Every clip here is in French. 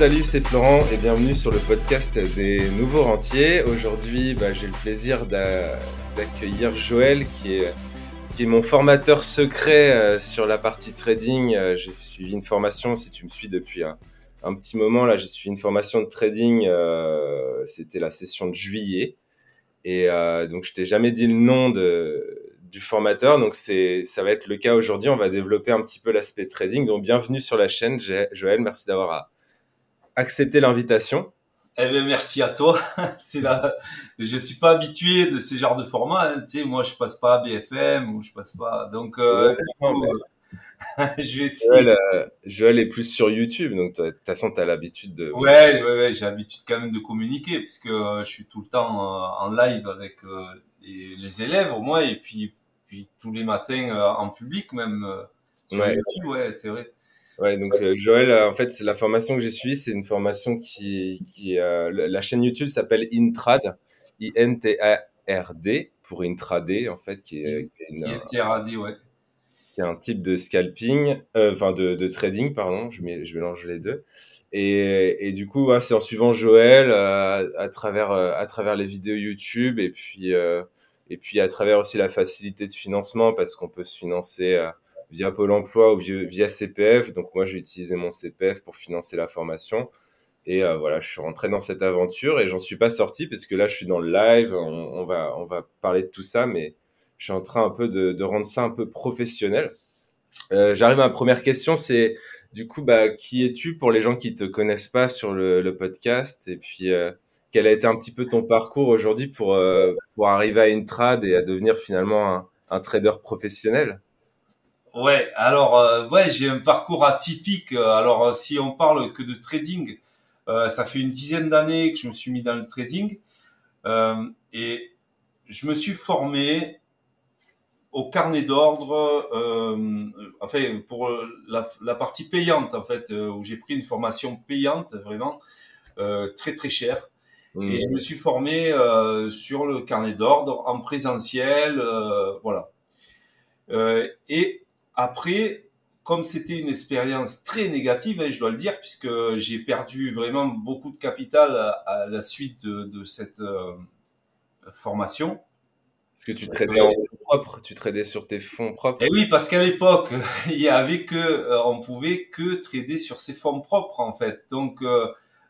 salut, c'est Florent et bienvenue sur le podcast des nouveaux rentiers. Aujourd'hui, bah, j'ai le plaisir d'accueillir Joël qui est, mon formateur secret euh, sur la partie trading. Euh, j'ai suivi une formation, si tu me suis depuis un, petit moment, là j'ai suivi une formation de trading, euh, c'était la session de juillet. Et donc je t'ai jamais dit le nom du formateur, donc ça va être le cas aujourd'hui. On va développer un petit peu l'aspect trading. Donc bienvenue sur la chaîne, Joël, merci d'avoir accepté l'invitation. Eh bien, merci à toi. c'est là, je suis pas habitué de ces genres de formats. Hein. Tu sais, moi, je passe pas à BFM ou je passe pas. Donc, euh, je vais essayer. Euh, Joël, est plus sur YouTube, donc de toute façon, tu as l'habitude de. Ouais, ouais, ouais j'ai l'habitude quand même de communiquer puisque euh, je suis tout le temps en live avec les, élèves au moins et puis, puis tous les matins en public même sur YouTube. Ouais, c'est vrai. Ouais, donc euh, Joël, euh, en fait, c'est la formation que j'ai suivie, c'est une formation qui, qui euh, la chaîne YouTube s'appelle Intrad, I-N-T-A-R-D pour intraday en fait, qui est, qui est une, ouais. Qui est un type de scalping, enfin de, de, trading, pardon, je, je mélange les deux. Et, et du coup, c'est en suivant Joël à, travers à travers les vidéos YouTube et puis et puis à travers aussi la facilité de financement parce qu'on peut se financer via Pôle emploi ou via, CPF. Donc moi, j'ai utilisé mon CPF pour financer la formation. Et euh, voilà, je suis rentré dans cette aventure et j'en suis pas sorti parce que là, je suis dans le live. On, va, on va parler de tout ça, mais je suis en train un peu de, rendre ça un peu professionnel. Euh, j'arrive à ma première question, c'est du coup, bah, qui es-tu pour les gens qui te connaissent pas sur le, podcast? Et puis, euh, quel a été un petit peu ton parcours aujourd'hui pour, pour arriver à une trad et à devenir finalement un trader professionnel? Ouais, alors euh, ouais, j'ai un parcours atypique. Alors euh, si on parle que de trading, euh, ça fait une dizaine d'années que je me suis mis dans le trading et je me suis formé au carnet d'ordre, enfin pour la, partie payante en fait, où j'ai pris une formation payante vraiment très très chère. Et mmh. je me suis formé sur le carnet d'ordre en présentiel, voilà. et après, comme c'était une expérience très négative, hein, je dois le dire, puisque j'ai perdu vraiment beaucoup de capital à, la suite de, cette euh, formation. Est-ce que tu tradais en fonds propres, tu tradais sur tes fonds propres. Et eh oui, parce qu'à l'époque, il y avait que, euh, on pouvait que trader sur ses fonds propres en fait. Donc, euh,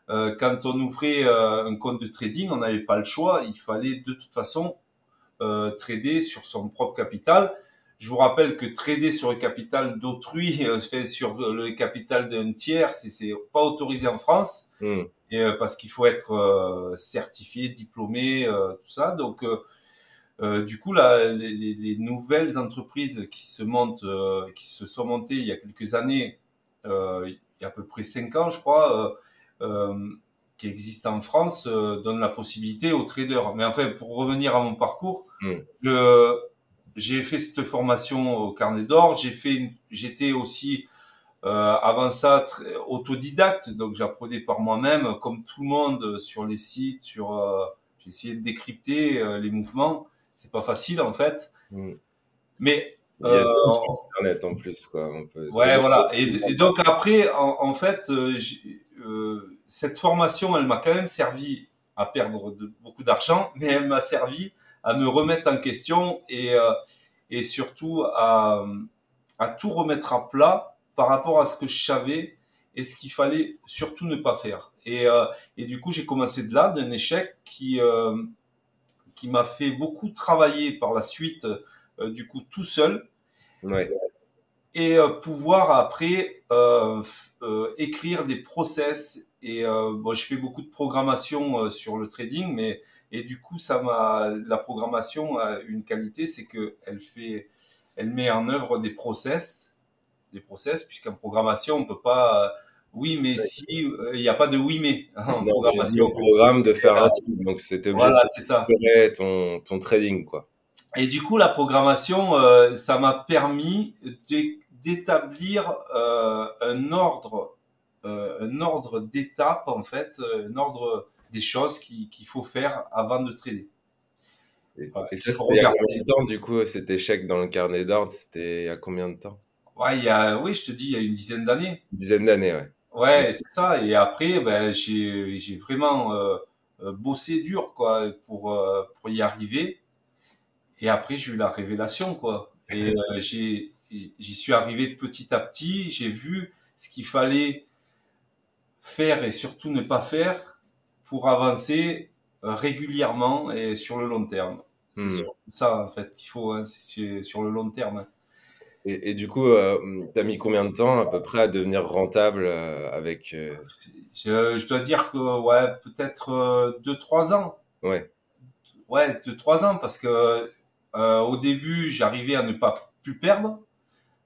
quand on ouvrait un compte de trading, on n'avait pas le choix. Il fallait de toute façon trader sur son propre capital. Je vous rappelle que trader sur le capital d'autrui, euh, fait sur le capital d'un tiers, c'est pas autorisé en France, hmm. et, euh, parce qu'il faut être euh, certifié, diplômé, tout ça. Donc, du coup, là, les, nouvelles entreprises qui se montent, qui se sont montées il y a quelques années, il y a à peu près cinq ans, je crois, qui existent en France, donnent la possibilité aux traders. Mais enfin, pour revenir à mon parcours, hmm. je j'ai fait cette formation au carnet d'or. J'ai fait, j'étais aussi euh, avant ça autodidacte, donc j'apprenais par moi-même, comme tout le monde sur les sites. Sur, euh, essayé de décrypter euh, les mouvements. C'est pas facile en fait, mm. mais il y a euh, Internet en plus quoi. On peut ouais voilà. Et, donc après, en, en fait, cette formation, elle m'a quand même servi à perdre de, beaucoup d'argent, mais elle m'a servi à me remettre en question et, euh, et surtout à, à tout remettre à plat par rapport à ce que je savais et ce qu'il fallait surtout ne pas faire. Et, euh, et du coup, j'ai commencé de là, d'un échec qui, euh, qui m'a fait beaucoup travailler par la suite, du coup, tout seul. Ouais. Et pouvoir après écrire des process. Et bon, je fais beaucoup de programmation sur le trading, mais et du coup, ça m'a, la programmation a une qualité, c'est que elle fait, elle met en œuvre des process, des process, puisqu'en programmation, on peut pas, oui, mais si, euh, il n'y a pas de oui, mais hein, en programmation. au programme de faire un truc, donc c'était voilà, c'est ça. ton, ton trading, quoi. Et du coup, la programmation, euh, ça m'a permis d'établir euh, un ordre, euh, un ordre d'étapes en fait, un ordre des choses qu'il faut faire avant de trader. Et, ça, c'était il y a combien de temps, du coup, cet échec dans le carnet d'ordre C'était il y a combien de temps? Ouais, il y a, Oui, je te dis, il y a une dizaine d'années. Une dizaine d'années, ouais. Ouais, c'est ça. Et après, ben, j'ai, vraiment euh, euh, bossé dur, quoi, pour, euh, pour y arriver. Et après, j'ai eu la révélation, quoi. Et euh, j'y suis arrivé petit à petit. J'ai vu ce qu'il fallait faire et surtout ne pas faire pour avancer euh, régulièrement et sur le long terme. C'est Hmm. ça, en fait, qu'il faut, hein, sur le long terme. Et, et du coup, euh, t'as mis combien de temps à peu près à devenir rentable euh, avec... euh, Je, je dois dire que, ouais, peut-être euh, deux, trois ans. Ouais. Ouais, deux, trois ans, parce que au début, j'arrivais à ne pas plus perdre,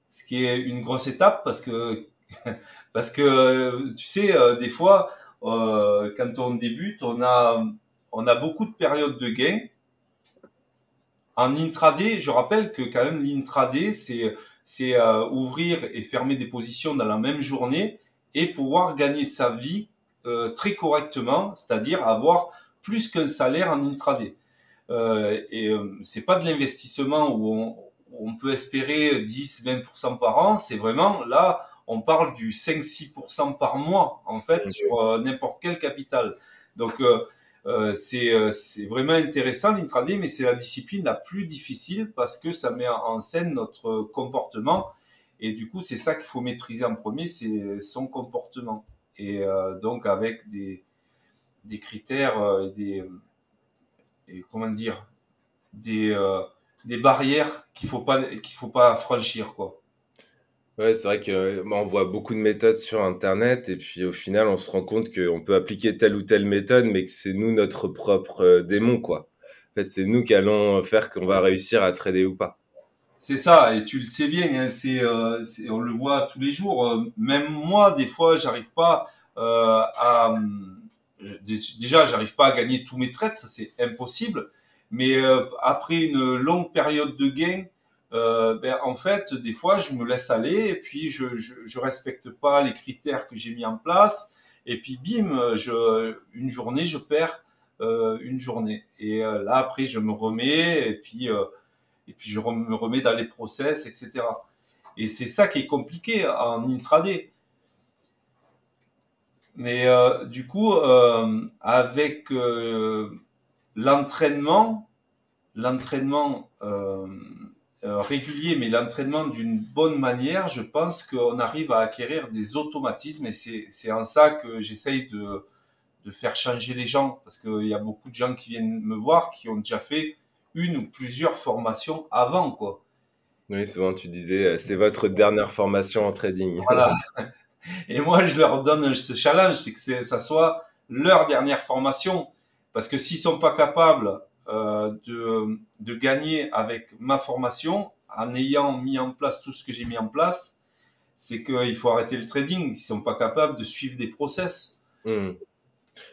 ce qui est une grosse étape, parce que parce que tu sais, des fois, euh, quand on débute, on a on a beaucoup de périodes de gain. En intraday, je rappelle que quand même l'intraday, c'est c'est euh, ouvrir et fermer des positions dans la même journée et pouvoir gagner sa vie euh, très correctement, c'est-à-dire avoir plus qu'un salaire en intraday. Euh, et euh, c'est pas de l'investissement où on, où on peut espérer 10-20% par an, c'est vraiment là, on parle du 5-6% par mois en fait sur euh, n'importe quel capital. Donc euh, euh, c'est euh, c'est vraiment intéressant l'intraday, mais c'est la discipline la plus difficile parce que ça met en scène notre comportement et du coup c'est ça qu'il faut maîtriser en premier, c'est son comportement et euh, donc avec des des critères, euh, des et comment dire, des euh, des barrières qu'il faut pas qu'il faut pas franchir quoi. Ouais, c'est vrai que euh, bah, on voit beaucoup de méthodes sur Internet et puis au final, on se rend compte qu'on peut appliquer telle ou telle méthode, mais que c'est nous notre propre euh, démon, quoi. En fait, c'est nous qui allons faire qu'on va réussir à trader ou pas. C'est ça, et tu le sais bien, hein, c'est, euh, on le voit tous les jours. Euh, même moi, des fois, j'arrive pas euh, à. euh, Déjà, j'arrive pas à gagner tous mes trades, ça c'est impossible. Mais euh, après une longue période de gain, euh, ben, en fait, des fois, je me laisse aller et puis je, je, respecte pas les critères que j'ai mis en place. Et puis, bim, je, une journée, je perds euh, une journée. Et euh, là, après, je me remets et puis. et puis je me remets dans les process, etc. Et c'est ça qui est compliqué en intraday. Mais du coup, avec l'entraînement, l'entraînement euh, régulier, mais l'entraînement d'une bonne manière, je pense qu'on arrive à acquérir des automatismes et c'est en ça que j'essaye de, de faire changer les gens parce qu'il y a beaucoup de gens qui viennent me voir qui ont déjà fait une ou plusieurs formations avant, quoi. Oui, souvent tu disais, euh, c'est votre dernière formation en trading. Voilà. Et moi, je leur donne ce challenge, c'est que ça soit leur dernière formation. Parce que s'ils sont pas capables de, de gagner avec ma formation, en ayant mis en place tout ce que j'ai mis en place, c'est qu'il faut arrêter le trading. Ils sont pas capables de suivre des process. Hmm.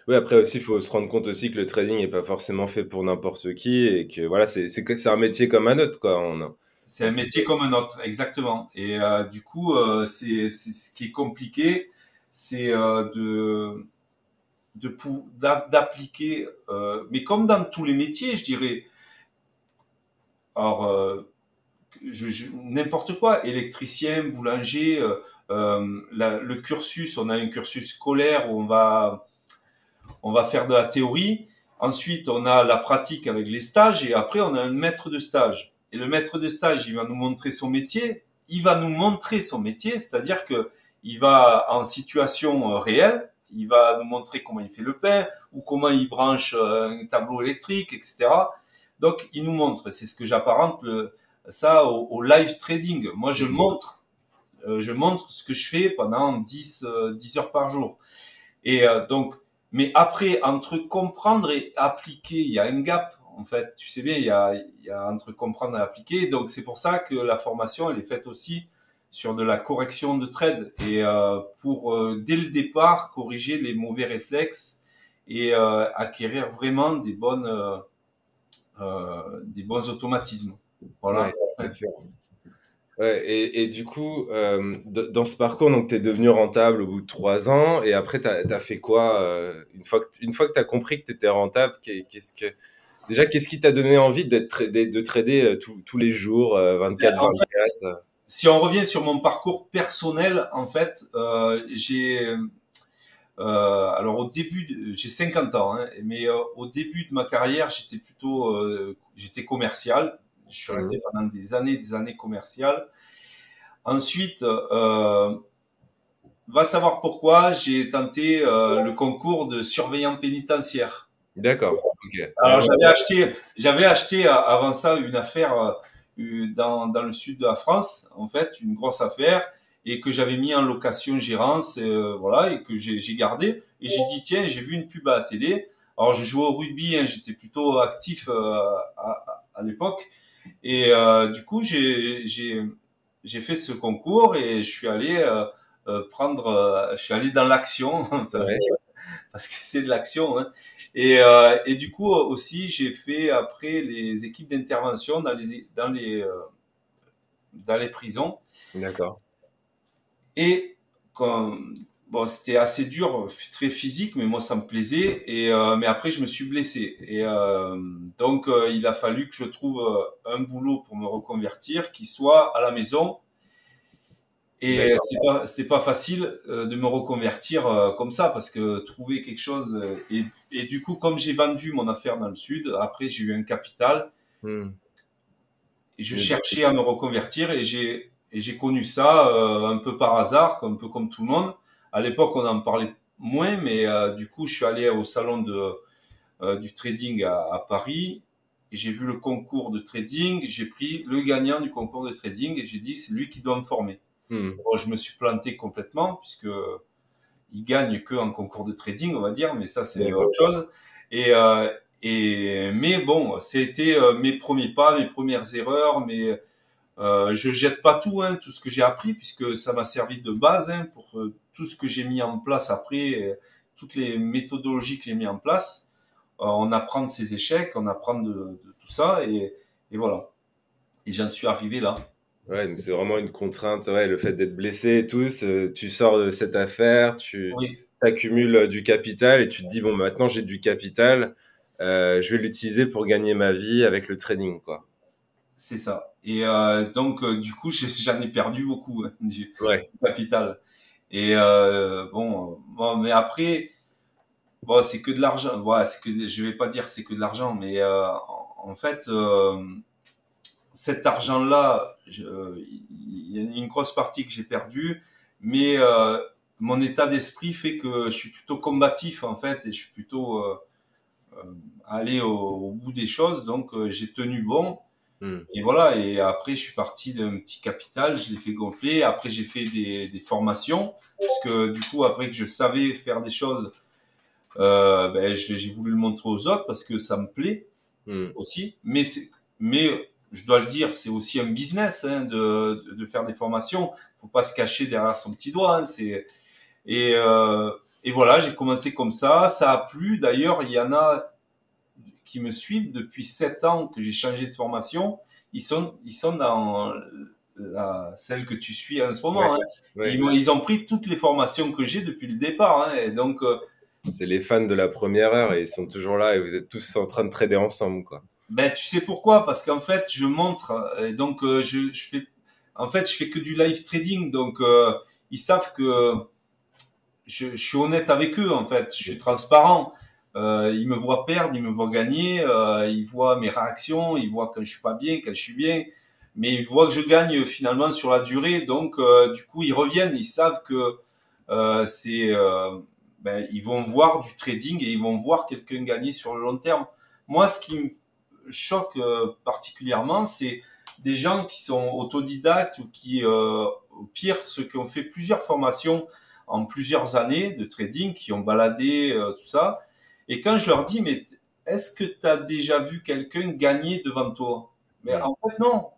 Oui, après aussi, il faut se rendre compte aussi que le trading n'est pas forcément fait pour n'importe qui et que voilà, c'est un métier comme un autre, quoi. On C'est un métier comme un autre, exactement. Et euh, du coup, euh, c'est c'est ce qui est compliqué, c'est euh, de de d'appliquer, euh, mais comme dans tous les métiers, je dirais. Alors, euh, je, je- n'importe quoi, électricien, boulanger, euh, euh, la- le cursus, on a un cursus scolaire où on va on va faire de la théorie. Ensuite, on a la pratique avec les stages et après, on a un maître de stage. Et le maître de stage, il va nous montrer son métier. Il va nous montrer son métier, c'est-à-dire que il va en situation euh, réelle, il va nous montrer comment il fait le pain ou comment il branche euh, un tableau électrique, etc. Donc, il nous montre. C'est ce que j'apparente le, ça au, au live trading. Moi, je montre, euh, je montre ce que je fais pendant 10, euh, 10 heures par jour. Et euh, donc, mais après, entre comprendre et appliquer, il y a un gap. En fait, tu sais bien, il y a, il y a entre comprendre et appliquer. Donc, c'est pour ça que la formation, elle est faite aussi sur de la correction de trade et euh, pour euh, dès le départ corriger les mauvais réflexes et euh, acquérir vraiment des bonnes des bons automatismes. Voilà. Ouais, et, et du coup, dans ce parcours, tu es devenu rentable au bout de trois ans, et après, tu as, fait quoi une fois que, tu as compris que tu étais rentable, qu'est- qu'est-ce que, déjà, qu'est-ce qui t'a donné envie d'être de trader tous tous les jours, euh, 24-24 En fait, euh si on revient sur mon parcours personnel, en fait, euh, j'ai euh, alors au début, j'ai 50 ans, hein, mais euh, au début de ma carrière, j'étais plutôt, j'étais commercial. Je suis resté mmh. pendant des années, des années commerciales. Ensuite, va savoir pourquoi j'ai tenté le concours de surveillant pénitentiaire. D'accord. Alors j'avais acheté, j'avais acheté avant ça une affaire dans, dans le sud de la France, en fait, une grosse affaire et que j'avais mis en location gérance, euh, voilà, et que j'ai gardé. Et j'ai dit tiens, j'ai vu une pub à la télé. Alors je jouais au rugby, hein, j'étais plutôt actif euh, à, à l'époque. Et euh, du coup, j'ai j'ai fait ce concours et je suis allé euh, euh, prendre, je suis allé dans l'action parce que c'est de l'action. Hein. Et, et du coup aussi, j'ai fait après les équipes d'intervention dans les dans les dans les prisons. D'accord. Et bon, c'était assez dur, très physique, mais moi ça me plaisait. Et euh, mais après je me suis blessé. Et euh, donc euh, il a fallu que je trouve euh, un boulot pour me reconvertir qui soit à la maison. Et c'était pas c'était pas facile de me reconvertir comme ça parce que trouver quelque chose et, et du coup comme j'ai vendu mon affaire dans le sud, après j'ai eu un capital. Hmm. Et je cherchais à me reconvertir et j'ai et j'ai connu ça euh, un peu par hasard, un peu comme tout le monde. À l'époque, on en parlait moins, mais euh, du coup, je suis allé au salon de, euh, du trading à, à Paris. Et j'ai vu le concours de trading. J'ai pris le gagnant du concours de trading et j'ai dit c'est lui qui doit me former. Hmm. Bon, je me suis planté complètement puisque il gagne que en concours de trading, on va dire, mais ça c'est autre chose. Et, euh, et mais bon, c'était mes premiers pas, mes premières erreurs, mais euh, je jette pas tout, hein, tout ce que j'ai appris, puisque ça m'a servi de base hein, pour euh, tout ce que j'ai mis en place après, euh, toutes les méthodologies que j'ai mis en place. Euh, on apprend de ses échecs, on apprend de, de tout ça, et, et voilà. Et j'en suis arrivé là. Ouais, c'est vraiment une contrainte, ouais, le fait d'être blessé et tout, tu sors de cette affaire, tu accumules du capital et tu te dis, bon, maintenant j'ai du capital, euh, je vais l'utiliser pour gagner ma vie avec le trading, quoi. C'est ça. Et euh, donc, euh, du coup, j'en ai perdu beaucoup hein, du capital. Et euh, bon, bon, mais après, bon, c'est que de l'argent. Voilà, c'est que je vais pas dire c'est que de l'argent, mais euh, en, fait, euh, cet argent-là, il y a une grosse partie que j'ai perdue, mais mon état d'esprit fait que je suis plutôt combatif en fait, et je suis plutôt allé au, au, bout des choses. Donc, j'ai tenu bon. Hmm. Et voilà, et après, je suis parti d'un petit capital, je l'ai fait gonfler. Après, j'ai fait des, des formations, parce que du coup, après que je savais faire des choses, euh, ben, j'ai voulu le montrer aux autres parce que ça me plaît hmm. aussi. Mais, mais je dois le dire, c'est aussi un business hein, de, de, faire des formations. faut pas se cacher derrière son petit doigt. Hein, c'est et, euh, et voilà, j'ai commencé comme ça. Ça a plu. D'ailleurs, il y en a qui me suivent depuis sept ans que j'ai changé de formation, ils sont, ils sont dans la, celle que tu suis en ce moment. Hein. ils, ont, ils, ont pris toutes les formations que j'ai depuis le départ. Et donc, euh, c'est les fans de la première heure et ils sont toujours là et vous êtes tous en train de trader ensemble, quoi. Ben, tu sais pourquoi? Parce qu'en fait, je montre, et donc euh, je, je, fais, en fait, je fais que du live trading, donc euh, ils savent que je, je, suis honnête avec eux, en fait, je suis transparent. Euh, il me voit perdre, il me voit gagner, euh, il voit mes réactions, il voit quand je suis pas bien, quand je suis bien, mais il voit que je gagne finalement sur la durée. Donc euh, du coup, ils reviennent, ils savent que euh, c'est, euh, ben, ils vont voir du trading et ils vont voir quelqu'un gagner sur le long terme. Moi, ce qui me choque particulièrement, c'est des gens qui sont autodidactes ou qui, au pire, ceux qui ont fait plusieurs formations en plusieurs années de trading, qui ont baladé tout ça et quand je leur dis, mais est-ce que tu as déjà vu quelqu'un gagner devant toi? Mais en fait, non.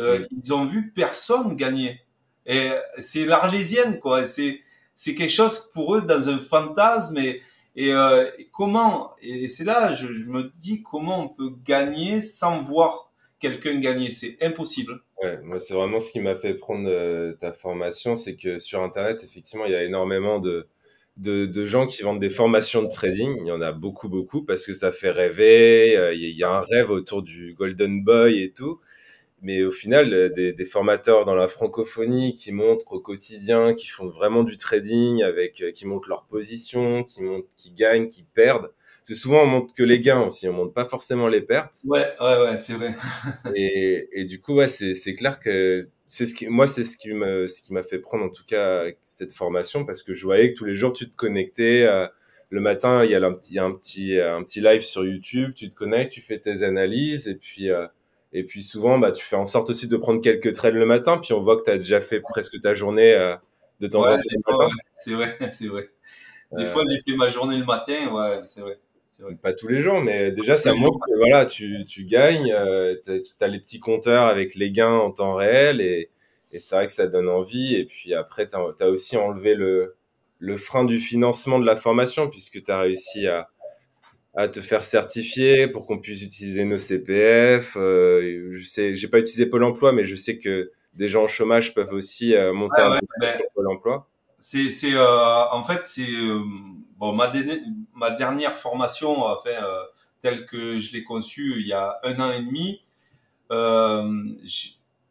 Euh, ils ont vu personne gagner. Et c'est l'arlésienne, quoi. C'est c'est quelque chose pour eux dans un fantasme. Et, et, euh, comment Et c'est là, je, me dis comment on peut gagner sans voir quelqu'un gagner. C'est impossible. Ouais, moi, c'est vraiment ce qui m'a fait prendre euh, ta formation, c'est que sur Internet, effectivement, il y a énormément de de, de, gens qui vendent des formations de trading. Il y en a beaucoup, beaucoup, parce que ça fait rêver. Euh, il y a un rêve autour du Golden Boy et tout. Mais au final, euh, des, des, formateurs dans la francophonie qui montrent au quotidien, qui font vraiment du trading, avec, euh, qui montrent leur position, qui montrent, qui gagnent, qui perdent. Parce que souvent, on montre que les gains aussi, on montre pas forcément les pertes. Ouais, ouais, ouais, c'est vrai. et, et, du coup, ouais, c'est, c'est clair que c'est ce qui, moi, c'est ce qui me, ce qui m'a fait prendre en tout cas cette formation parce que je voyais que tous les jours, tu te connectais. le matin, il y a un petit, un petit, un petit live sur YouTube, tu te connectes, tu fais tes analyses et puis, euh, et puis souvent, bah, tu fais en sorte aussi de prendre quelques trades le matin, puis on voit que tu as déjà fait presque ta journée euh, de temps en temps. c'est vrai, c'est vrai. Des fois, j'ai fait ma journée le matin, ouais, c'est vrai. vrai. Pas tous les jours, mais déjà, ça montre que voilà, tu, tu gagnes, euh, tu as, les petits compteurs avec les gains en temps réel, et, et c'est vrai que ça donne envie. Et puis après, tu as, as, aussi enlevé le, le frein du financement de la formation, puisque tu as réussi à, à te faire certifier pour qu'on puisse utiliser nos CPF. Euh, je sais, j'ai pas utilisé Pôle Emploi, mais je sais que des gens en chômage peuvent aussi euh, monter un ben, Pôle Emploi. C'est, c'est, euh, en fait, c'est euh, bon ma, ma dernière formation, enfin telle que je l'ai conçue il y a un an et demi.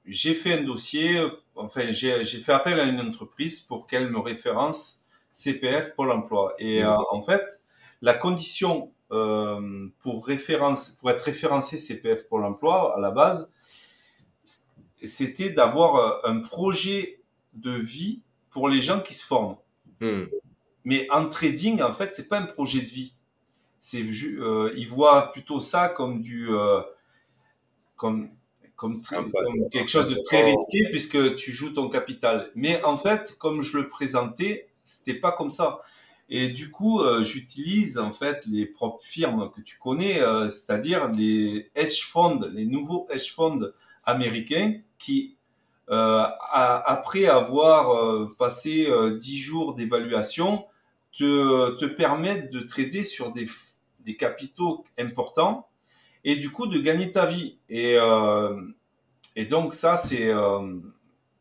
j'ai fait un dossier, enfin j'ai, j'ai fait appel à une entreprise pour qu'elle me référence CPF Pôle Emploi. Et mmh. en fait, la condition euh, pour, référence, pour être référencé CPF pour l'emploi à la base, c'était d'avoir euh, un projet de vie pour les gens qui se forment. Hmm. Mais en trading, en fait, c'est pas un projet de vie. C'est, euh, ils voient plutôt ça comme du, euh, comme, comme, ah, bah, comme, quelque chose de très risqué puisque tu joues ton capital. Mais en fait, comme je le présentais, c'était pas comme ça. Et du coup, euh, j'utilise en fait les propres firmes que tu connais, euh, c'est-à-dire les hedge funds, les nouveaux hedge funds américains qui, euh, après avoir passé 10 jours d'évaluation, te, te permettent de trader sur des, capitaux importants et du coup de gagner ta vie. Et, et donc ça, c'est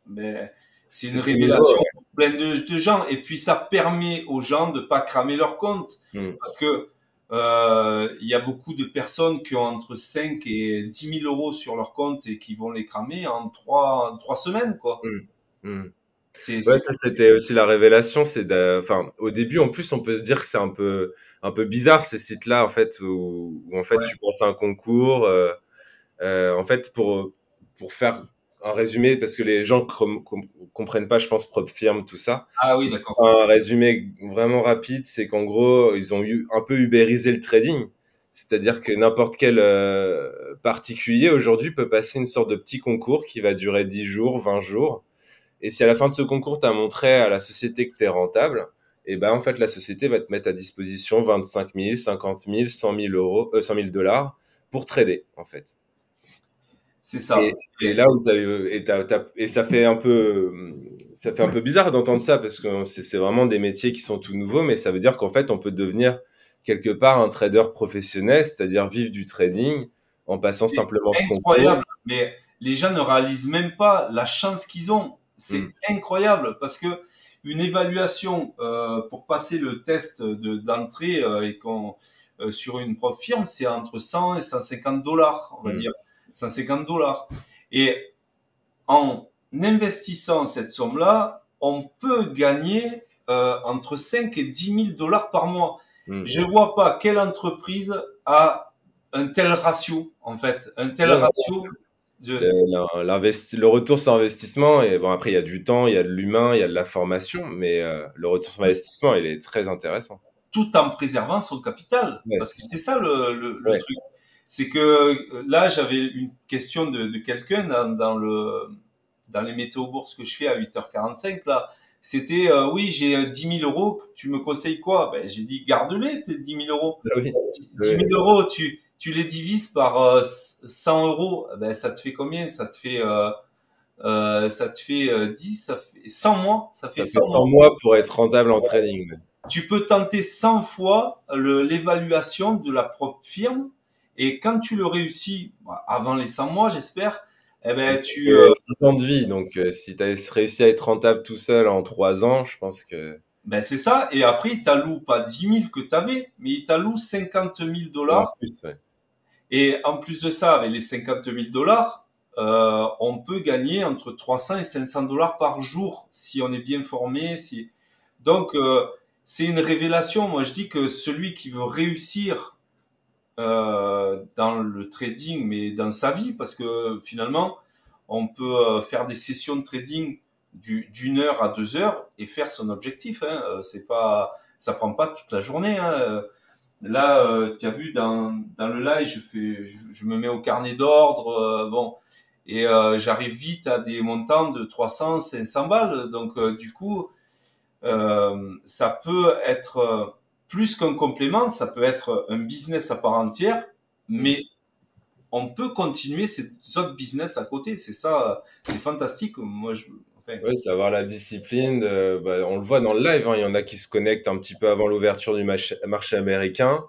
ben, c'est une révélation plein de, gens. Et puis ça permet aux gens de pas cramer leur compte. Hmm. Parce que euh, il y a beaucoup de personnes qui ont entre 5 et 10 000 euros sur leur compte et qui vont les cramer en 3, trois semaines. Quoi. Hmm. Hmm. C'est, ouais, ça c'était aussi la révélation. C'est enfin, au début, en plus, on peut se dire que c'est un peu, un peu bizarre ces sites-là, en fait, où, en fait tu passes un concours. Euh, euh, en fait, pour, pour faire un résumé parce que les gens comprennent pas, je pense, propre firme, tout ça. Ah oui, d'accord. Un résumé vraiment rapide, c'est qu'en gros, ils ont eu un peu ubérisé le trading. C'est-à-dire que n'importe quel euh, particulier aujourd'hui peut passer une sorte de petit concours qui va durer 10 jours, 20 jours. Et si à la fin de ce concours, tu as montré à la société que tu es rentable, et eh ben en fait, la société va te mettre à disposition 25 000, 50 000, 100 000 euros, euh, 100 000 dollars pour trader, en fait. C'est ça. Et, là où as eu, et, et ça fait un peu, ça fait un peu bizarre d'entendre ça parce que c'est vraiment des métiers qui sont tout nouveaux, mais ça veut dire qu'en fait, on peut devenir quelque part un trader professionnel, c'est-à-dire vivre du trading en passant simplement ce incroyable, mais les gens ne réalisent même pas la chance qu'ils ont. C'est mm. incroyable parce que une évaluation euh, pour passer le test d'entrée euh, et qu'on euh, sur une propre firme, c'est entre 100 et 150 dollars, on va mm. dire. 150 dollars. Et en investissant cette somme-là, on peut gagner euh, entre 5 et 10 000 dollars par mois. Hmm. Je vois pas quelle entreprise a un tel ratio, en fait, un tel ratio. De... Le, retour sur investissement, et bon, après, il y a du temps, il y a de l'humain, il y a de la formation, mais euh, le retour sur investissement, il est très intéressant. Tout en préservant son capital. parce que c'est ça le, le truc c'est que euh, là, j'avais une question de, de quelqu'un dans, dans, le dans les météo bourses que je fais à 8h45 là. C'était euh, oui, j'ai 10 euh, 000 euros. Tu me conseilles quoi? Ben j'ai dit garde-les tes 10 000 euros. 10 ah 000 euros, tu tu les divises par 100 euros. Ben ça te fait combien? Ça te fait euh, ça te fait 10, ça fait 100 mois? Ça fait, ça 100, mois pour être rentable en trading. Tu peux tenter 100 fois l'évaluation de la propre firme et quand tu le réussis, bah, avant les 100 mois, j'espère, eh ben, tu... 10 euh, ans de vie, donc euh, si tu as réussi à être rentable tout seul en 3 ans, je pense que... Ben c'est ça, et après, il t'alloue pas 10 000 que tu avais, mais il t'alloue 50 000 dollars. Et en plus de ça, avec les 50 000 dollars, euh, on peut gagner entre 300 et 500 dollars par jour si on est bien formé. Si... Donc, euh, c'est une révélation. Moi, je dis que celui qui veut réussir euh, dans le trading, mais dans sa vie, parce que finalement, on peut faire des sessions de trading d'une heure à deux heures et faire son objectif. Hein. C'est pas, ça prend pas toute la journée. Hein. Là, tu as vu dans, dans le live, je fais, je, me mets au carnet d'ordre. bon, et euh, j'arrive vite à des montants de 300, 500 balles. Donc euh, du coup, euh, ça peut être plus qu'un complément, ça peut être un business à part entière, mais on peut continuer ces autres business à côté. C'est ça, c'est fantastique. Moi, je, enfin... Oui, savoir la discipline. bah, on le voit dans le live. Hein. Il y en a qui se connectent un petit peu avant l'ouverture du marché américain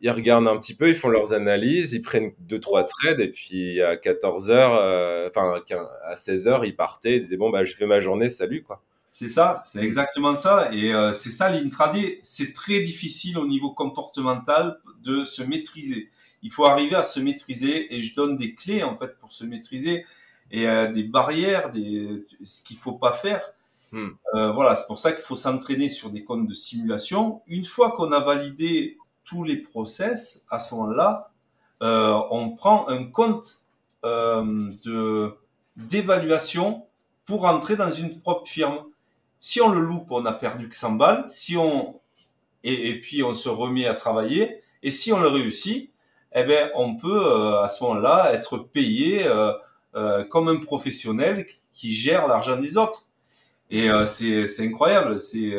ils regardent un petit peu, ils font leurs analyses, ils prennent deux trois trades et puis à 14 heures, euh, enfin à 16 heures, ils partaient, ils disaient bon bah j'ai fait ma journée, salut quoi. C'est ça, c'est exactement ça et euh, c'est ça l'intraday. C'est très difficile au niveau comportemental de se maîtriser. Il faut arriver à se maîtriser et je donne des clés en fait pour se maîtriser et euh, des barrières, des ce qu'il faut pas faire. Hmm. voilà, c'est pour ça qu'il faut s'entraîner sur des comptes de simulation. Une fois qu'on a validé tous les process, à ce moment-là, euh, on prend un compte euh, de d'évaluation pour entrer dans une propre firme. Si on le loupe, on a perdu que 100 balles. Si on et, et, puis on se remet à travailler. Et si on le réussit, eh ben on peut euh, à ce moment-là être payé euh, euh, comme un professionnel qui gère l'argent des autres. Et c'est incroyable. C'est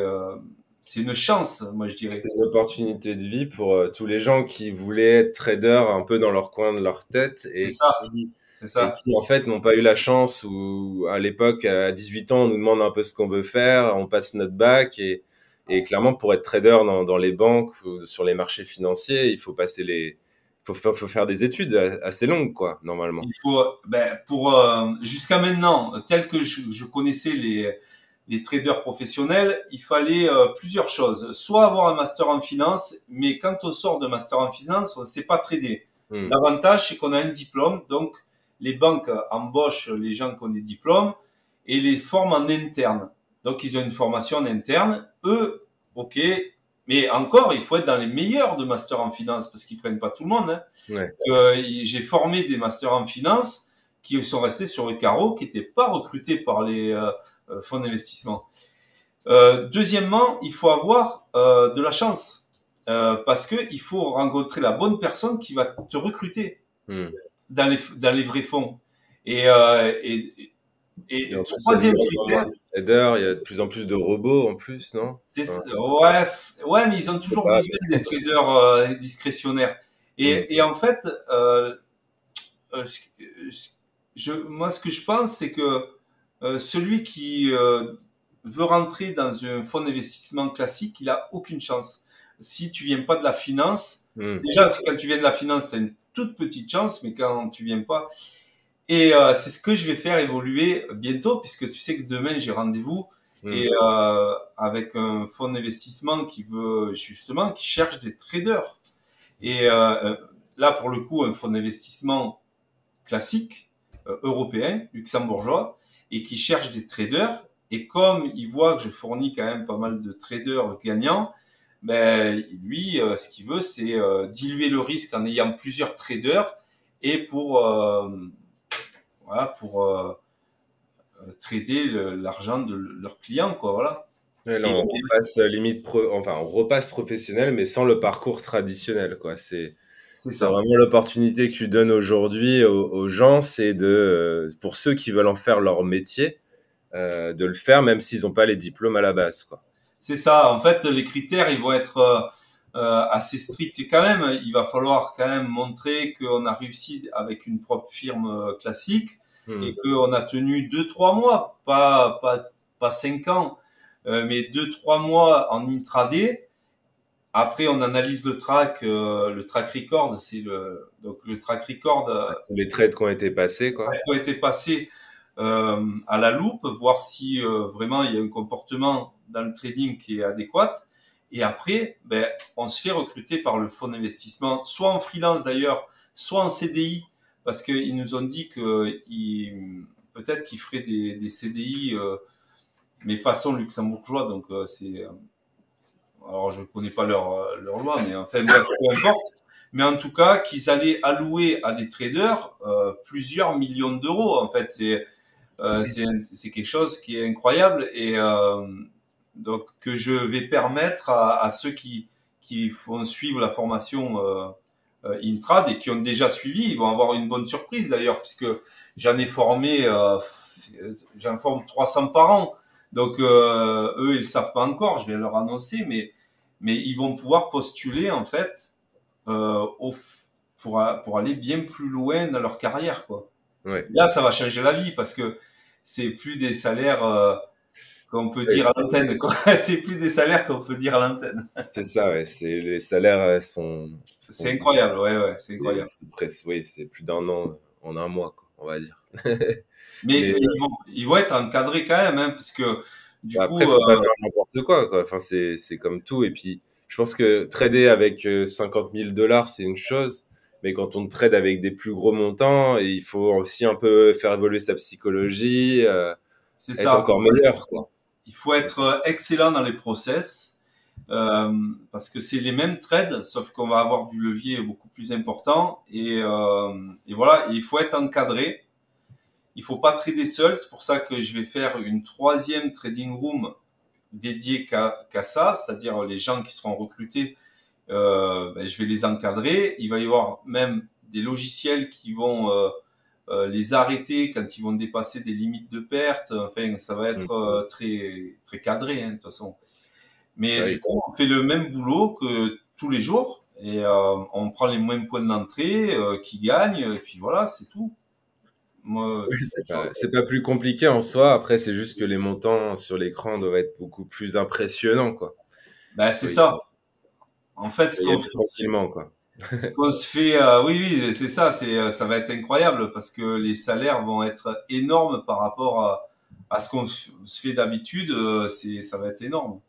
c'est une chance, moi je dirais. C'est une opportunité de vie pour euh, tous les gens qui voulaient être traders un peu dans leur coin de leur tête et qui, ça. qui en fait n'ont pas eu la chance ou à l'époque à 18 ans on nous demande un peu ce qu'on veut faire, on passe notre bac et, et clairement pour être trader dans, dans, les banques ou sur les marchés financiers il faut passer les faut, faut, faire des études assez longues quoi normalement. Il faut ben, pour euh, jusqu'à maintenant tel que je, je connaissais les les traders professionnels, il fallait euh, plusieurs choses. Soit avoir un master en finance, mais quand on sort de master en finance, on ne sait pas trader. Hmm. L'avantage, c'est qu'on a un diplôme, donc les banques embauchent les gens qui ont des diplômes et les forment en interne. Donc ils ont une formation en interne. Eux, ok, mais encore, il faut être dans les meilleurs de master en finance parce qu'ils prennent pas tout le monde. Hein. Ouais. Euh, J'ai formé des masters en finance qui sont restés sur le carreau, qui n'étaient pas recrutés par les euh, euh, fonds d'investissement. Euh, deuxièmement, il faut avoir de la chance parce que il faut rencontrer la bonne personne qui va te recruter hmm. Dans les dans les vrais fonds. Et, et, et, et troisième critère, il y a de plus en plus de robots en plus, non? Ouais, ouais, mais ils ont toujours besoin des traders discrétionnaires. Et, et en fait, je, moi, ce que je pense, c'est que euh, celui qui euh, veut rentrer dans un fonds d'investissement classique, il a aucune chance. Si tu viens pas de la finance, hmm. déjà quand tu viens de la finance, tu as une toute petite chance, mais quand tu viens pas, et euh, c'est ce que je vais faire évoluer bientôt, puisque tu sais que demain j'ai rendez-vous hmm. et avec un fonds d'investissement qui veut justement qui cherche des traders. Et là pour le coup un fonds d'investissement classique européen, luxembourgeois, et qui cherche des traders. Et comme il voit que je fournis quand même pas mal de traders gagnants, ben lui, euh, ce qu'il veut, c'est euh, diluer le risque en ayant plusieurs traders et pour euh, voilà pour trader l'argent de leurs clients, quoi. Voilà. on repasse limite, enfin, on repasse professionnel, mais sans le parcours traditionnel, quoi. C'est c'est vraiment l'opportunité que tu donnes aujourd'hui aux, gens, c'est de, pour ceux qui veulent en faire leur métier, euh, de le faire même s'ils n'ont pas les diplômes à la base. Quoi. C'est ça. En fait, les critères, ils vont être euh, euh assez stricts quand même. Il va falloir quand même montrer qu'on a réussi avec une propre firme euh, classique hmm. et qu'on a tenu deux trois mois, pas pas pas cinq ans, mais deux trois mois en intraday après, on analyse le track, euh, le track record, c'est le donc le track record. Euh, les trades qui ont été passés, quoi. Qui ont été passés euh, à la loupe, voir si euh, vraiment il y a un comportement dans le trading qui est adéquat. Et après, ben, on se fait recruter par le fonds d'investissement, soit en freelance d'ailleurs, soit en CDI parce qu'ils nous ont dit que peut-être qu'ils feraient des, CDI, euh, mais façon luxembourgeois, donc euh, c'est. alors je connais pas leur, loi, mais enfin peu importe. Mais en tout cas, qu'ils allaient allouer à des traders plusieurs millions d'euros. En fait, c'est c'est quelque chose qui est incroyable et donc que je vais permettre à, à ceux qui qui font suivre la formation euh, euh, Intrad et qui ont déjà suivi, ils vont avoir une bonne surprise d'ailleurs, puisque j'en ai formé, euh, j'en forme 300 par an. Donc euh, eux, ils savent pas encore, je vais leur annoncer, mais mais ils vont pouvoir postuler en fait euh, au, pour pour aller bien plus loin dans leur carrière quoi. Ouais. Là, ça va changer la vie parce que c'est plus des salaires euh, qu'on peut dire à l'antenne. c'est plus des salaires qu'on peut dire à l'antenne. c'est ça, ouais. C'est les salaires sont. C'est incroyable, ouais, ouais, c'est incroyable. C'est presque, oui, c'est plus d'un an en un mois, quoi, on va dire. Mais, Mais ils, vont, ils vont être encadrés quand même, hein, parce que du bah, coup, après, faut euh, pas faire n'importe quoi, quoi. Enfin, c'est c'est comme tout. Et puis, je pense que trader avec 50 000 dollars, c'est une chose. Mais quand on trade avec des plus gros montants, il faut aussi un peu faire évoluer sa psychologie, euh, c'est être ça. encore meilleur, quoi. Il faut être excellent dans les process euh, parce que c'est les mêmes trades, sauf qu'on va avoir du levier beaucoup plus important. Et, euh, et voilà, et il faut être encadré. Il faut pas trader seul. C'est pour ça que je vais faire une troisième trading room dédiée qu'à qu'à ça, c'est-à-dire les gens qui seront recrutés. Euh, ben, je vais les encadrer. Il va y avoir même des logiciels qui vont euh, euh, les arrêter quand ils vont dépasser des limites de perte. Enfin, ça va être euh, très très cadré hein, de toute façon. Mais Oui. du coup, on fait le même boulot que tous les jours et euh, on prend les mêmes points d'entrée euh, qui gagnent et puis voilà, c'est tout. Oui, c'est pas, plus compliqué en soi. Après, c'est juste que les montants sur l'écran doivent être beaucoup plus impressionnants, quoi. ben, c'est Oui. ça. En fait, ce qu'on plus tranquillement, quoi. ce qu'on se fait, euh, oui, oui, c'est ça, c'est, euh, ça va être incroyable parce que les salaires vont être énormes par rapport à, à ce qu'on se fait d'habitude. euh, C'est, ça va être énorme.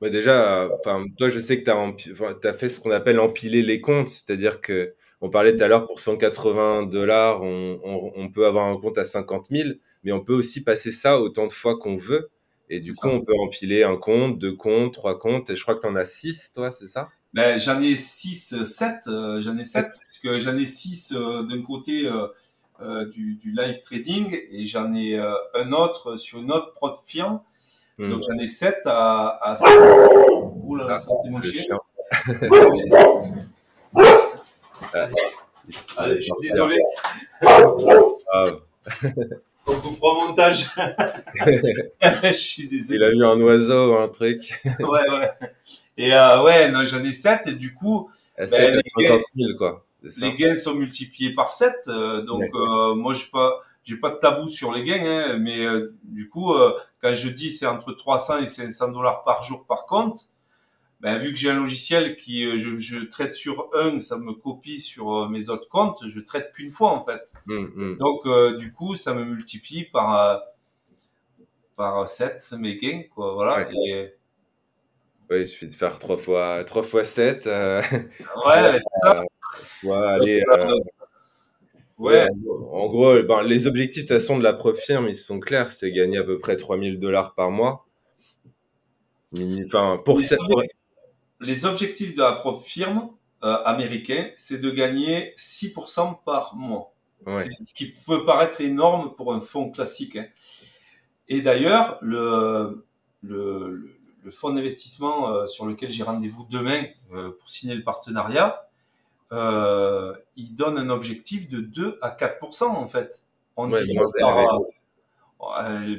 Bah déjà, enfin, toi, je sais que tu as, fait ce qu'on appelle empiler les comptes, c'est-à-dire que on parlait tout à l'heure pour 180 dollars, on, on, on peut avoir un compte à 50 000, mais on peut aussi passer ça autant de fois qu'on veut. Et du coup, ça. on peut empiler un compte, deux comptes, trois comptes, et je crois que tu en as six, toi, c'est ça? Ben, j'en ai 6, 7, j'en ai 7, parce que j'en ai 6 d'un côté euh, euh, du, du live trading et j'en ai euh, un autre sur une autre propre firme. Hmm. Donc j'en ai 7 à, à Ouh là là, Ah, ça c'est mon chien. chien. Ah, Allez, je suis désolé, Ah, on mon montage. je suis il désolé. a vu un oiseau ou un truc. Ouais, ouais. Et euh, ouais, non, j'en ai 7 et du coup, À Ben, 7 à les 50 000, quoi. C'est ça? les gains sont multipliés par 7. euh, donc euh, moi, j'ai pas, j'ai pas de tabou sur les gains, hein, mais du coup, quand je dis c'est entre 300 et 500 dollars par jour par compte, ben, vu que j'ai un logiciel qui euh, je, je traite sur un, ça me copie sur euh, mes autres comptes, je traite qu'une fois en fait. Hmm, hmm. Donc euh, du coup, ça me multiplie par euh, par 7 mes gains quoi, voilà. Ouais. Et, Ouais, il suffit de faire 3 fois, 3 fois 7. Euh, ouais, c'est ça. ouais, allez, Ouais. En gros, ben, les objectifs de toute façon de la prop firme, ils sont clairs, c'est gagner à peu près 3000 dollars par mois. Enfin, pour cette, les objectifs de la propre firme euh, américain, c'est de gagner 6% par mois. ouais, Ce qui peut paraître énorme pour un fonds classique. hein. Et d'ailleurs, le, le, fonds d'investissement euh, sur lequel j'ai rendez-vous demain euh, pour signer le partenariat, euh, il donne un objectif de 2 à 4% en fait. On Ouais, divise par,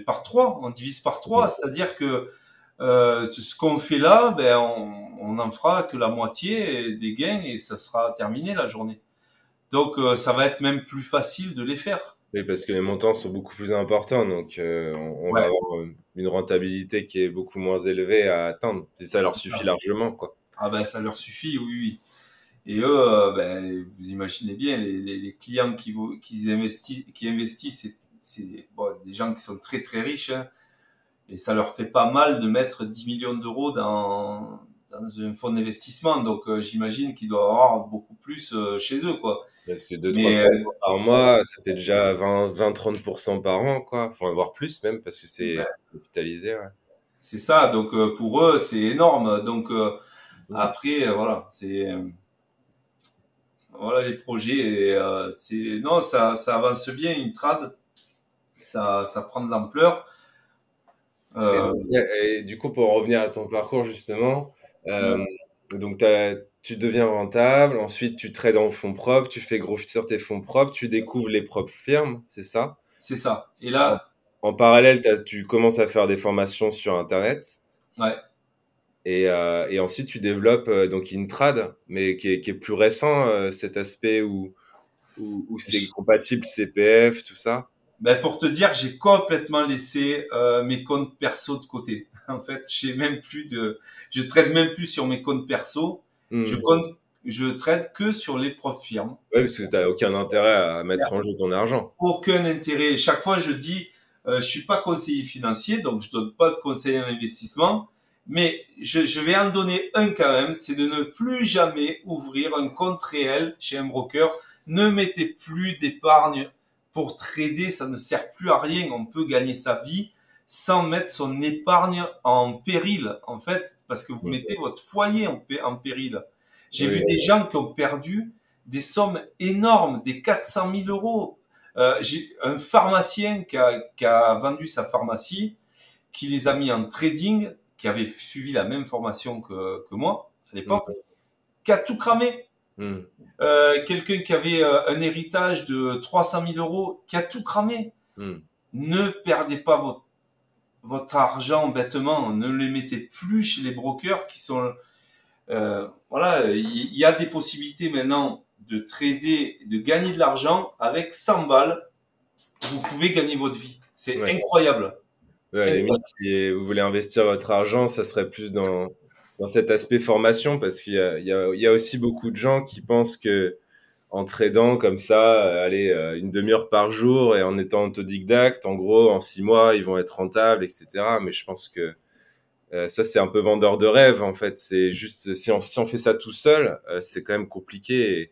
par 3, on divise par 3, c'est-à-dire que euh, ce qu'on fait là, ben, on, on en fera que la moitié des gains et ça sera terminé la journée. Donc euh, ça va être même plus facile de les faire. oui, parce que les montants sont beaucoup plus importants, donc euh, on, on Ouais. va avoir une rentabilité qui est beaucoup moins élevée à atteindre. Et ça leur suffit largement, quoi. Ah ben ça leur suffit, oui, oui. Et eux, ben, vous imaginez bien, les, les, les clients qui, investissent, qui investissent, c'est, c'est bon, des gens qui sont très très riches, hein, et ça leur fait pas mal de mettre 10 millions d'euros dans, dans un fonds d'investissement, donc euh, j'imagine qu'il doit avoir beaucoup plus euh, chez eux, quoi. Parce que 2-3% par mois, ça fait déjà 20-30% par an, quoi. Enfin, voire plus même, parce que c'est capitalisé, ouais. C'est ça, donc pour eux, c'est énorme. Donc après, voilà, c'est voilà les projets. c'est non, ça, ça avance bien. Une trad, ça, ça prend de l'ampleur. Euh, et, du coup, pour revenir à ton parcours, justement, euh, donc tu deviens rentable, ensuite tu trades en fonds propres, tu fais grossir tes fonds propres, tu découvres les propres firmes, c'est ça? C'est ça. Et là. En, parallèle, tu commences à faire des formations sur Internet. Ouais. Et, euh, et, ensuite, tu développes donc Intrad, mais qui est, qui est plus récent, cet aspect où, où, où c'est compatible CPF, tout ça. Ben pour te dire, j'ai complètement laissé euh, mes comptes perso de côté. En fait, j'ai même plus de, je trade même plus sur mes comptes perso. Hmm. Je compte, je trade que sur les propres firmes. Oui, parce que tu n'as aucun intérêt à mettre en jeu ton argent. Aucun intérêt. Chaque fois, je dis, euh, je suis pas conseiller financier, donc je donne pas de conseil en investissement. Mais je, je vais en donner un quand même, c'est de ne plus jamais ouvrir un compte réel chez un broker. Ne mettez plus d'épargne pour trader, ça ne sert plus à rien. On peut gagner sa vie sans mettre son épargne en péril, en fait, parce que vous mettez votre foyer en, péril. J'ai vu des gens qui ont perdu des sommes énormes, des 400 000 euros. Euh, j'ai un pharmacien qui a, qui a, vendu sa pharmacie, qui les a mis en trading, qui avait suivi la même formation que, que moi à l'époque, qui a tout cramé. Hmm. Euh, quelqu'un qui avait euh, un héritage de 300 000 euros, qui a tout cramé. Hmm. Ne perdez pas votre, votre argent bêtement, ne les mettez plus chez les brokers qui sont... Euh, voilà, il y, a des possibilités maintenant de trader, de gagner de l'argent avec 100 balles. Vous pouvez gagner votre vie. C'est incroyable. si vous voulez investir votre argent, ça serait plus dans dans cet aspect formation parce qu'il y y, y a aussi beaucoup de gens qui pensent que en tradant comme ça, euh, aller euh, une demi-heure par jour et en étant autodidacte, en gros, en six mois, ils vont être rentables, etc. Mais je pense que euh, ça, c'est un peu vendeur de rêve, en fait. C'est juste, si on, si on fait ça tout seul, c'est quand même compliqué.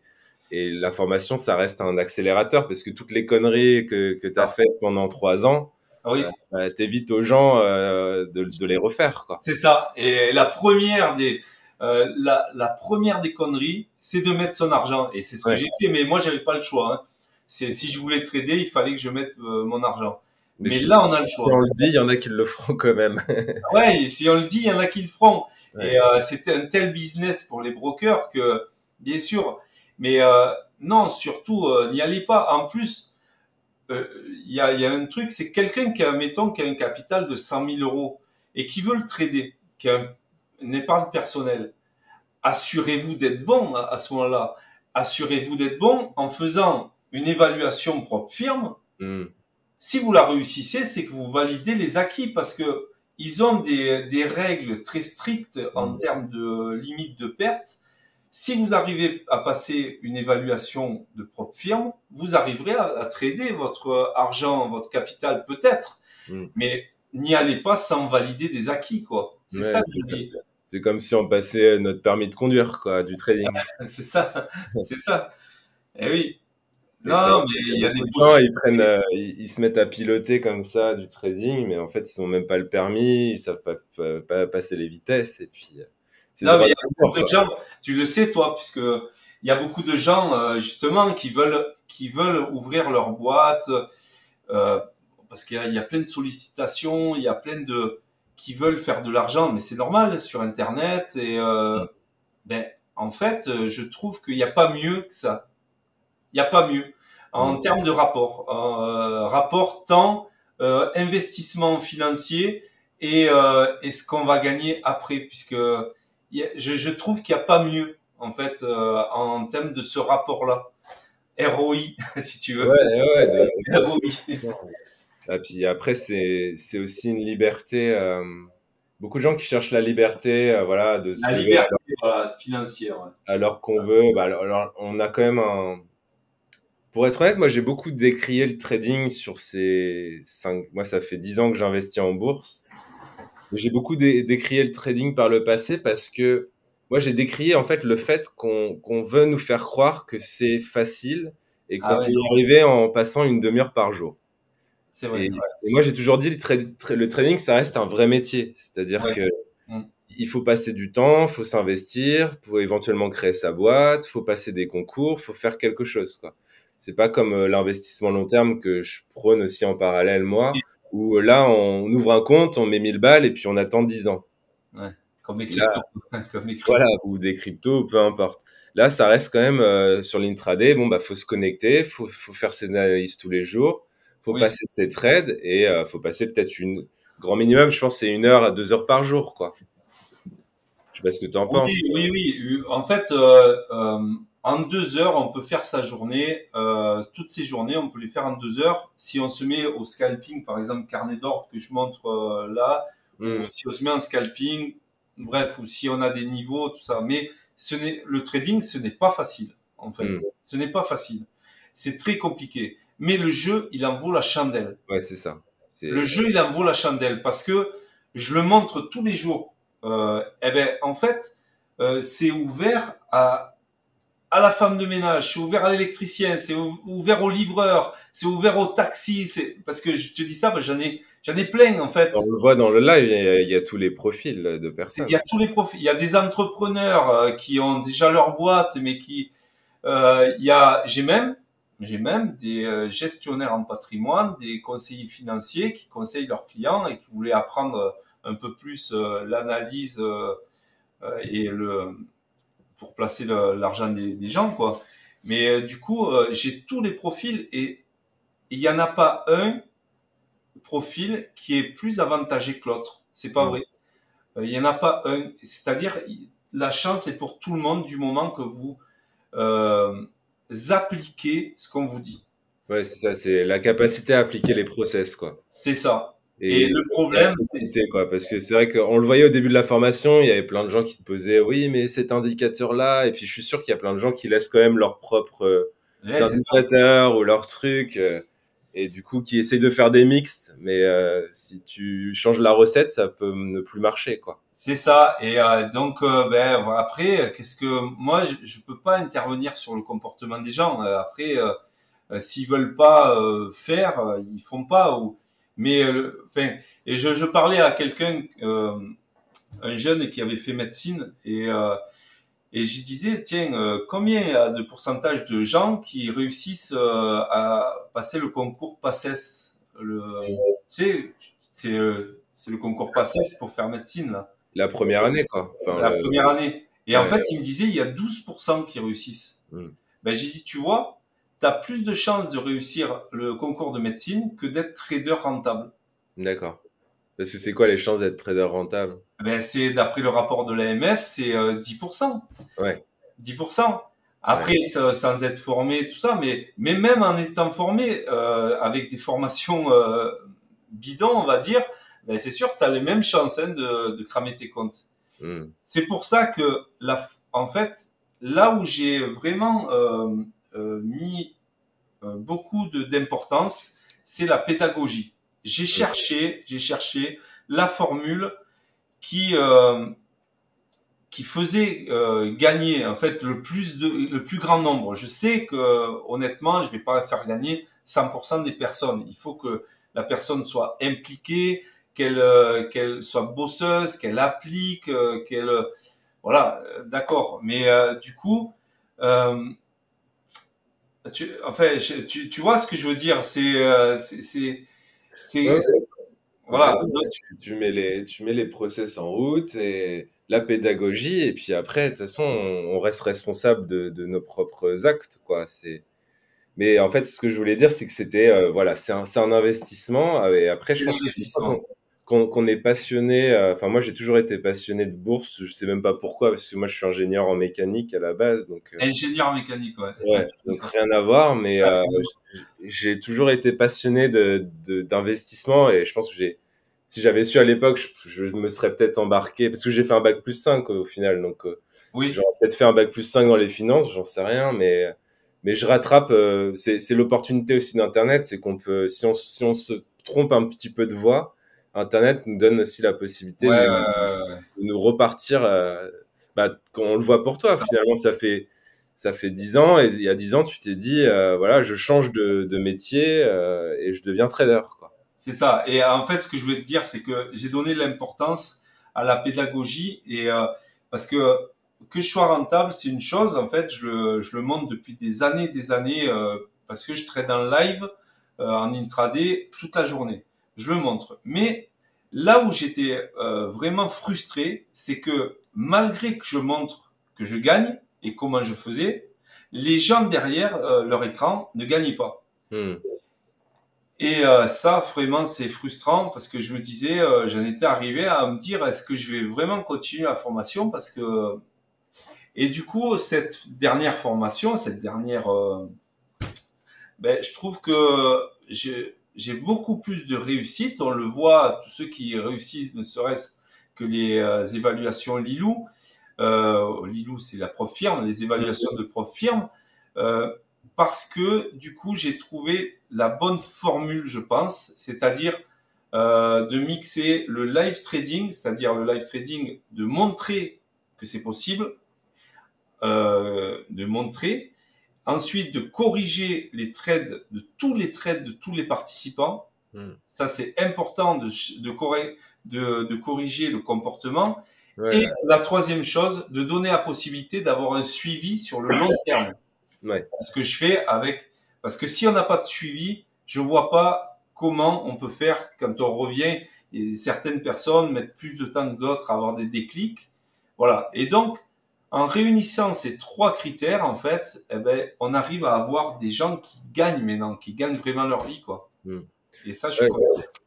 Et, et, la formation, ça reste un accélérateur parce que toutes les conneries que, que tu as faites pendant trois ans, oui. Euh, bah, t'évites aux gens euh, de, de, les refaire. Quoi. C'est ça. Et la première des euh, la, la, première des conneries, c'est de mettre son argent. Et c'est ce que j'ai fait. Mais moi, j'avais pas le choix. Hein. C'est si je voulais trader, il fallait que je mette euh, mon argent. Mais, là, on a le choix. Si on le dit, il y en a qui le feront quand même. ouais, si on le dit, il y en a qui le feront. Et euh, c'était un tel business pour les brokers que, bien sûr, mais non, surtout, n'y allez pas. En plus, il euh, y, a, y, a, un truc, c'est quelqu'un qui a, mettons, qui a un capital de 100 000 euros et qui veut le trader, qui a un, une épargne personnelle. Assurez-vous d'être bon à, ce moment-là. Assurez-vous d'être bon en faisant une évaluation propre firme. Hmm. Si vous la réussissez, c'est que vous validez les acquis parce que ils ont des, des règles très strictes en hmm. termes de limite de perte si vous arrivez à passer une évaluation de propre firme, vous arriverez à, trader votre argent, votre capital peut-être, hmm. mais n'y allez pas sans valider des acquis, quoi. C'est ça que je dis. C'est comme si on passait notre permis de conduire, quoi, du trading. c'est ça, c'est ça. Eh oui. non, mais il y a des gens, ils prennent, euh, ils, se mettent à piloter comme ça du trading, mais en fait, ils n'ont même pas le permis, ils savent pas, pas passer les vitesses, et puis. Euh, non, mais il y a beaucoup de gens, tu le sais toi, puisque il y a beaucoup de gens euh, justement qui veulent qui veulent ouvrir leur boîte euh, parce qu'il y, y, a plein de sollicitations, il y a plein de qui veulent faire de l'argent, mais c'est normal sur Internet et euh, ben en fait, je trouve qu'il n'y a pas mieux que ça. Il n'y a pas mieux. En termes de rapport, euh, rapport temps, euh, investissement financier et, et ce qu'on va gagner après, puisque je, je, trouve qu'il n'y a pas mieux en fait euh, en termes de ce rapport-là. ROI, si tu veux. Ouais, ouais, de, ROI. Et puis après, c'est, c'est aussi une liberté. Euh, beaucoup de gens qui cherchent la liberté, euh, voilà, de la liberté voilà, financière. Ouais. Alors qu'on veut, bah, alors, on a quand même un. Pour être honnête, moi j'ai beaucoup décrié le trading sur ces cinq. Moi, ça fait dix ans que j'investis en bourse. J'ai beaucoup décrié le trading par le passé parce que moi, j'ai décrié en fait le fait qu'on qu'on veut nous faire croire que c'est facile et qu'on Ah ouais, peut y arriver en passant une demi-heure par jour. c'est vrai. Et, Ouais. et moi, j'ai toujours dit le, tra- tra- le trading, ça reste un vrai métier. C'est-à-dire Ouais. que Mm. il faut passer du temps, faut s'investir, faut éventuellement créer sa boîte, faut passer des concours, faut faire quelque chose, quoi. C'est pas comme euh, l'investissement long terme que je prône aussi en parallèle, moi, où euh, là, on ouvre un compte, on met 1000 balles et puis on attend 10 ans. Comme les Là, cryptos. Comme les cryptos. voilà, ou des cryptos, peu importe. Là, ça reste quand même euh, sur l'intraday. Bon, bah, faut se connecter, faut, faut faire ses analyses tous les jours, faut Oui. passer ses trades et euh, faut passer peut-être une grand minimum. Je pense c'est une heure à deux heures par jour, quoi. Je sais pas ce que tu en penses. Oui, oui, oui. En fait, euh, en deux heures, on peut faire sa journée. Euh, toutes ces journées, on peut les faire en deux heures. Si on se met au scalping, par exemple, carnet d'ordre que je montre euh, là, ou si on se met en scalping, bref, ou si on a des niveaux, tout ça. Mais ce n'est le trading, ce n'est pas facile, en fait. Mm. Ce n'est pas facile. C'est très compliqué. Mais le jeu, il en vaut la chandelle. Ouais, c'est ça. Le jeu, il en vaut la chandelle parce que je le montre tous les jours. Euh, eh ben, en fait, euh, c'est ouvert à, à la femme de ménage, c'est ouvert à l'électricien, c'est ou- ouvert au livreur, c'est ouvert au taxi. C'est parce que je te dis ça, j'en ai, j'en ai plein en fait. On le voit dans le live, il y a, il y a tous les profils de personnes. Il y a tous les profils. Il y a des entrepreneurs euh, qui ont déjà leur boîte, mais qui, euh, il y a, j'ai même, j'ai même des euh, gestionnaires en patrimoine, des conseillers financiers qui conseillent leurs clients et qui voulaient apprendre un peu plus l'analyse et le pour placer l'argent des, des gens, quoi. Mais euh, du coup, euh, j'ai tous les profils et il y en a pas un profil qui est plus avantagé que l'autre. C'est pas vrai. Euh, Il y en a pas un. C'est-à-dire, la chance est pour tout le monde du moment que vous euh, appliquez ce qu'on vous dit. Ouais, c'est ça. C'est la capacité à appliquer les process, quoi. C'est ça. Et, le problème, Écoutez, quoi, parce que c'est vrai qu'on le voyait au début de la formation, il y avait plein de gens qui te posaient, oui, mais cet indicateur-là, et puis je suis sûr qu'il y a plein de gens qui laissent quand même leur propre euh, Ouais, indicateur ou leur truc, euh, et du coup qui essayent de faire des mixtes, mais euh, si tu changes la recette, ça peut ne plus marcher, quoi. C'est ça. Et euh, donc, euh, ben après, qu'est-ce que moi, je, je peux pas intervenir sur le comportement des gens. Après, s'ils veulent pas faire, ils font pas. Ou mais, euh, enfin, et je, je parlais à quelqu'un, euh, un jeune qui avait fait médecine, et euh, et je disais, tiens, euh, combien il y a de pourcentage de gens qui réussissent euh, à passer le concours PACES le, Tu sais, c'est c'est le concours PACES pour faire médecine là La première année, quoi. Enfin, la le- première année. Et en fait, il me disait, il y a 12% qui réussissent. Mm. Ben, j'ai dit, tu vois, tu as plus de chances de réussir le concours de médecine que d'être trader rentable. D'accord. Parce que c'est quoi les chances d'être trader rentable? Ben, c'est, d'après le rapport de l'AMF, c'est euh, 10%. Ouais. 10%. Après, ça- sans être formé, tout ça, mais, mais même en étant formé, euh, avec des formations euh, bidons, on va dire, ben, c'est sûr tu as les mêmes chances hein, de, de cramer tes comptes. Hmm. C'est pour ça que, la, en fait, là où j'ai vraiment euh, mis beaucoup de- d'importance, c'est la pédagogie. J'ai cherché, j'ai cherché la formule qui euh, qui faisait euh, gagner en fait le plus de le plus grand nombre. Je sais que honnêtement, je vais pas faire gagner 100% des personnes. Il faut que la personne soit impliquée, qu'elle euh, qu'elle soit bosseuse, qu'elle applique, euh, qu'elle euh, voilà, euh, d'accord. Mais euh, du coup, euh, tu, enfin, je- tu, tu vois ce que je veux dire C'est euh, c'est Ouais, voilà. Ouais, tu, tu mets les, tu mets les process en route et la pédagogie, et puis après, de toute façon, on, on reste responsable de, de nos propres actes, quoi. C'est, mais en fait, ce que je voulais dire, c'est que c'était, euh, voilà, c'est un, un investissement, euh, et après, je pense que. Qu'on qu'on est passionné, euh, enfin, moi, j'ai toujours été passionné de bourse, je sais même pas pourquoi, parce que moi, je suis ingénieur en mécanique à la base, donc, euh, ingénieur mécanique, ouais. Ouais, donc rien à voir, mais euh, j'ai toujours été passionné de, de- d'investissement et je pense que j'ai, si j'avais su à l'époque, je, je me serais peut-être embarqué, parce que j'ai fait un bac plus 5 au final, donc euh, Oui, j'aurais peut-être fait un bac plus 5 dans les finances, j'en sais rien, mais, mais je rattrape, euh, c'est, c'est l'opportunité aussi d'Internet, c'est qu'on peut, si on, si on se trompe un petit peu de voie, Internet nous donne aussi la possibilité ouais, de, nous repartir euh, bah, on le voit pour toi, finalement, ça fait ça fait dix ans et il y a dix ans, tu t'es dit, euh, voilà, je change de, de métier euh, et je deviens trader. C'est ça. Et en fait, ce que je voulais te dire, c'est que j'ai donné l'importance à la pédagogie et euh, parce que que je sois rentable, c'est une chose. En fait, je le, je le montre depuis des années, des années, parce que je trade en live, en intraday, toute la journée. Je le montre. Mais là où j'étais vraiment frustré, c'est que malgré que je montre que je gagne, et comment je faisais, les gens derrière euh, leur écran ne gagnaient pas. Hmm. Et euh, ça, vraiment, c'est frustrant parce que je me disais, euh, j'en étais arrivé à me dire, est-ce que je vais vraiment continuer la formation parce que et du coup, cette dernière formation, cette dernière, ben, je trouve que j'ai beaucoup plus de réussite. On le voit, tous ceux qui réussissent, ne serait-ce que les évaluations Lilou, euh, Lilou, c'est la prof firme, les évaluations de prof firme, euh, parce que du coup, j'ai trouvé la bonne formule, je pense, c'est-à-dire euh, de mixer le live trading, c'est-à-dire le live trading, de montrer que c'est possible, euh, de montrer, ensuite de corriger les trades de tous les trades de tous les participants. Hmm. Ça, c'est important de, de, de, de corriger le comportement et la troisième chose, de donner la possibilité d'avoir un suivi sur le long terme. Ouais. Ce que je fais avec, parce que si on n'a pas de suivi, je vois pas comment on peut faire quand on revient. Et certaines personnes mettent plus de temps que d'autres à avoir des déclics. Voilà. Et donc, en réunissant ces trois critères, en fait, eh ben, on arrive à avoir des gens qui gagnent maintenant, qui gagnent vraiment leur vie, quoi. Hmm. Et ça, je suis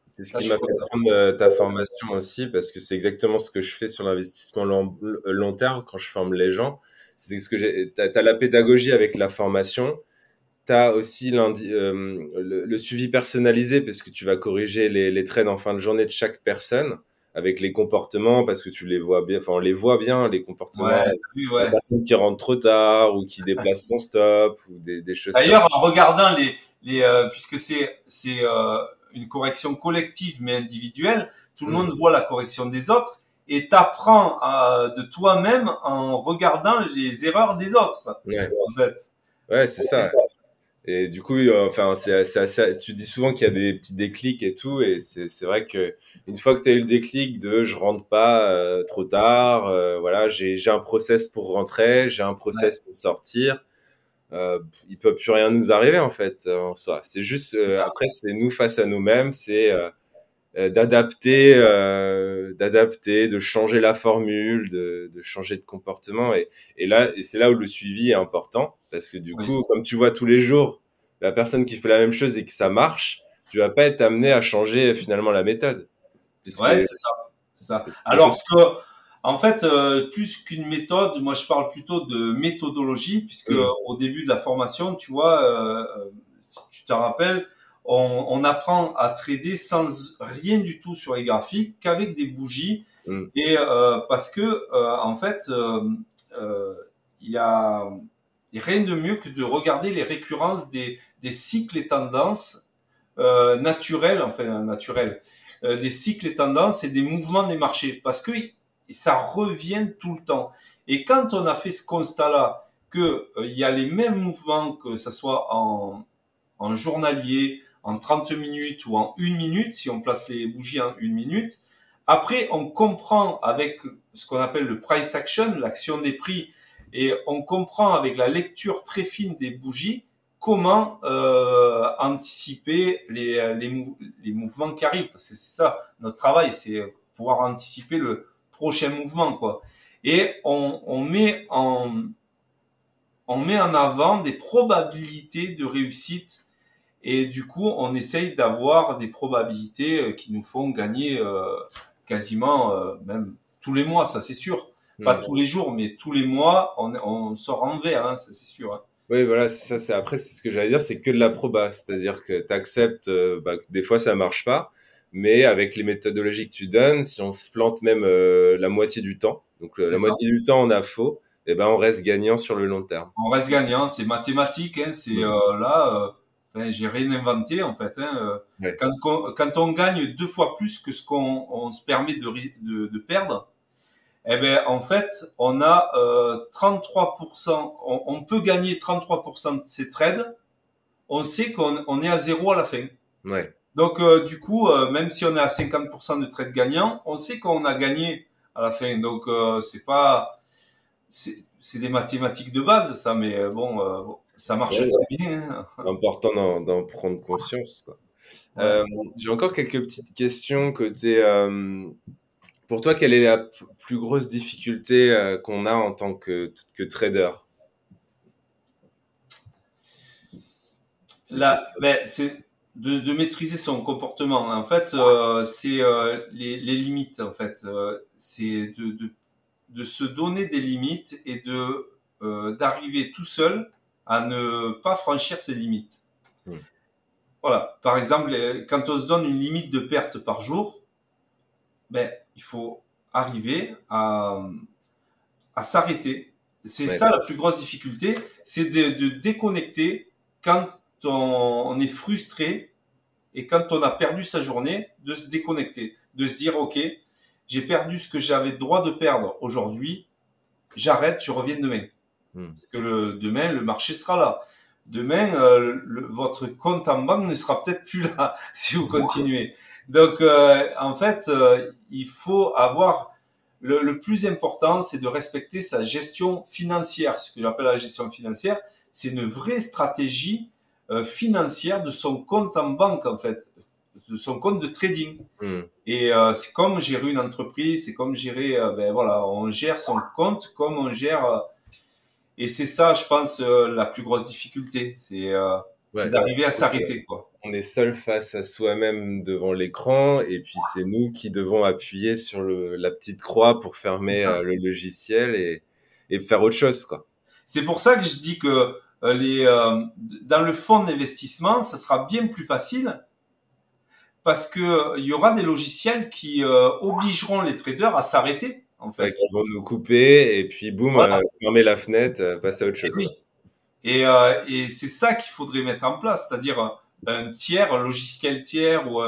c'est ce qui m'a fait prendre euh, ta formation aussi, parce que c'est exactement ce que je fais sur l'investissement long, long, terme quand je forme les gens. C'est ce que j'ai. Tu as, la pédagogie avec la formation. Tu as aussi euh, le, le, suivi personnalisé, parce que tu vas corriger les, les trades en fin de journée de chaque personne avec les comportements parce que tu les vois bien enfin on les voit bien les comportements ouais, ouais. personne qui rentre trop tard ou qui déplace son stop ou des, des choses d'ailleurs en regardant les les euh, puisque c'est c'est euh, une correction collective mais individuelle, tout le mm. monde voit la correction des autres et t'apprends de toi-même en regardant les erreurs des autres. Ouais. En fait. Ouais, c'est ça. Et du coup, euh, enfin, c'est assez, tu dis souvent qu'il y a des petits déclics et tout, et c'est vrai que une fois que tu as eu le déclic de je rentre pas euh, trop tard, euh, voilà, j'ai un process pour rentrer, j'ai un process pour sortir, euh, il peut plus rien nous arriver en fait en soi. C'est juste après c'est nous face à nous-mêmes, c'est euh, euh, d'adapter, d'adapter, de changer la formule, de, de, changer de comportement et, et là et c'est là où le suivi est important parce que du coup comme tu vois tous les jours la personne qui fait la même chose et que ça marche, tu vas pas être amené à changer finalement la méthode. Ouais, c'est ça. ça. Alors ce que en fait, euh, plus qu'une méthode, moi je parle plutôt de méthodologie, puisque au début de la formation, tu vois, euh, euh, si tu te rappelles, on, on, apprend à trader sans rien du tout sur les graphiques, qu'avec des bougies, mm. et parce que en fait, il y a, rien de mieux que de regarder les récurrences des, des cycles et tendances naturels, enfin naturels, des cycles et tendances et des mouvements des marchés, parce que ça revient tout le temps. Et quand on a fait ce constat-là, qu'il euh, y a les mêmes mouvements, que ce soit en, en journalier, en 30 minutes ou en une minute, si on place les bougies en une minute, après, on comprend avec ce qu'on appelle le price action, l'action des prix, et on comprend avec la lecture très fine des bougies comment euh, anticiper les, les, mouvements qui arrivent. Parce que c'est ça, notre travail, c'est pouvoir anticiper le, prochain mouvement, quoi. Et on, on, met en, on met en avant des probabilités de réussite et du coup, on essaye d'avoir des probabilités euh, qui nous font gagner euh, quasiment euh, même tous les mois, ça c'est sûr. Pas tous les jours, mais tous les mois, on, on sort en vert, hein, ça c'est sûr. Hein. Oui, voilà, ça c'est après, c'est ce que j'allais dire, c'est que de la proba, c'est-à-dire que tu acceptes, bah, des fois ça marche pas, mais avec les méthodologies que tu donnes, si on se plante même euh, la moitié du temps, donc euh, la moitié du temps on a faux, et eh ben on reste gagnant sur le long terme. On reste gagnant, c'est mathématique, hein, c'est euh, là, euh, j'ai rien inventé en fait. Hein, quand, quand, on gagne deux fois plus que ce qu'on on se permet de, de, de, perdre, eh ben en fait, on a euh, 33%, on, on, peut gagner 33% de ces trades. On sait qu'on on est à zéro à la fin. Ouais. Donc euh, du coup, euh, même si on est à 50% de trades gagnants, on sait qu'on a gagné à la fin. Donc euh, c'est pas, c'est des mathématiques de base ça, mais euh, bon, ça marche très bien. Hein. Important d'en prendre conscience. Quoi. Ouais. J'ai encore quelques petites questions côté pour toi, quelle est la plus grosse difficulté euh, qu'on a en tant que, que trader? Là, ben, c'est de, de, maîtriser son comportement. En fait, euh, c'est euh, les, les, limites. En fait, euh, c'est de, de, de, se donner des limites et de euh, d'arriver tout seul à ne pas franchir ses limites. Mmh. Voilà. Par exemple, quand on se donne une limite de perte par jour, ben il faut arriver à, à s'arrêter. C'est ouais. ça la plus grosse difficulté, c'est de, de, déconnecter quand on, on, est frustré et quand on a perdu sa journée, de se déconnecter, de se dire ok, j'ai perdu ce que j'avais le droit de perdre aujourd'hui, j'arrête, tu reviens demain. Hmm. Parce que le, demain, le marché sera là. Demain, euh, le, votre compte en banque ne sera peut-être plus là si vous continuez. Donc, euh, en fait, euh, il faut avoir le, le plus important, c'est de respecter sa gestion financière. Ce que j'appelle la gestion financière, c'est une vraie stratégie euh, financière de son compte en banque, en fait, de son compte de trading. Mm. Et euh, c'est comme gérer une entreprise, c'est comme gérer, euh, ben voilà, on gère son compte comme on gère. Et c'est ça, je pense, la plus grosse difficulté, c'est ouais, d'arriver à s'arrêter, on est seul face à soi-même devant l'écran et puis c'est nous qui devons appuyer sur le, la petite croix pour fermer euh, le logiciel et, et, faire autre chose quoi. C'est pour ça que je dis que euh, les euh, dans le fonds d'investissement, ça sera bien plus facile parce que il y aura des logiciels qui obligeront les traders à s'arrêter en fait. Ouais, qui vont nous couper et puis boum, voilà. fermer la fenêtre, passer à autre chose. Et, oui. et, c'est ça qu'il faudrait mettre en place, c'est-à-dire un tiers, un logiciel tiers ou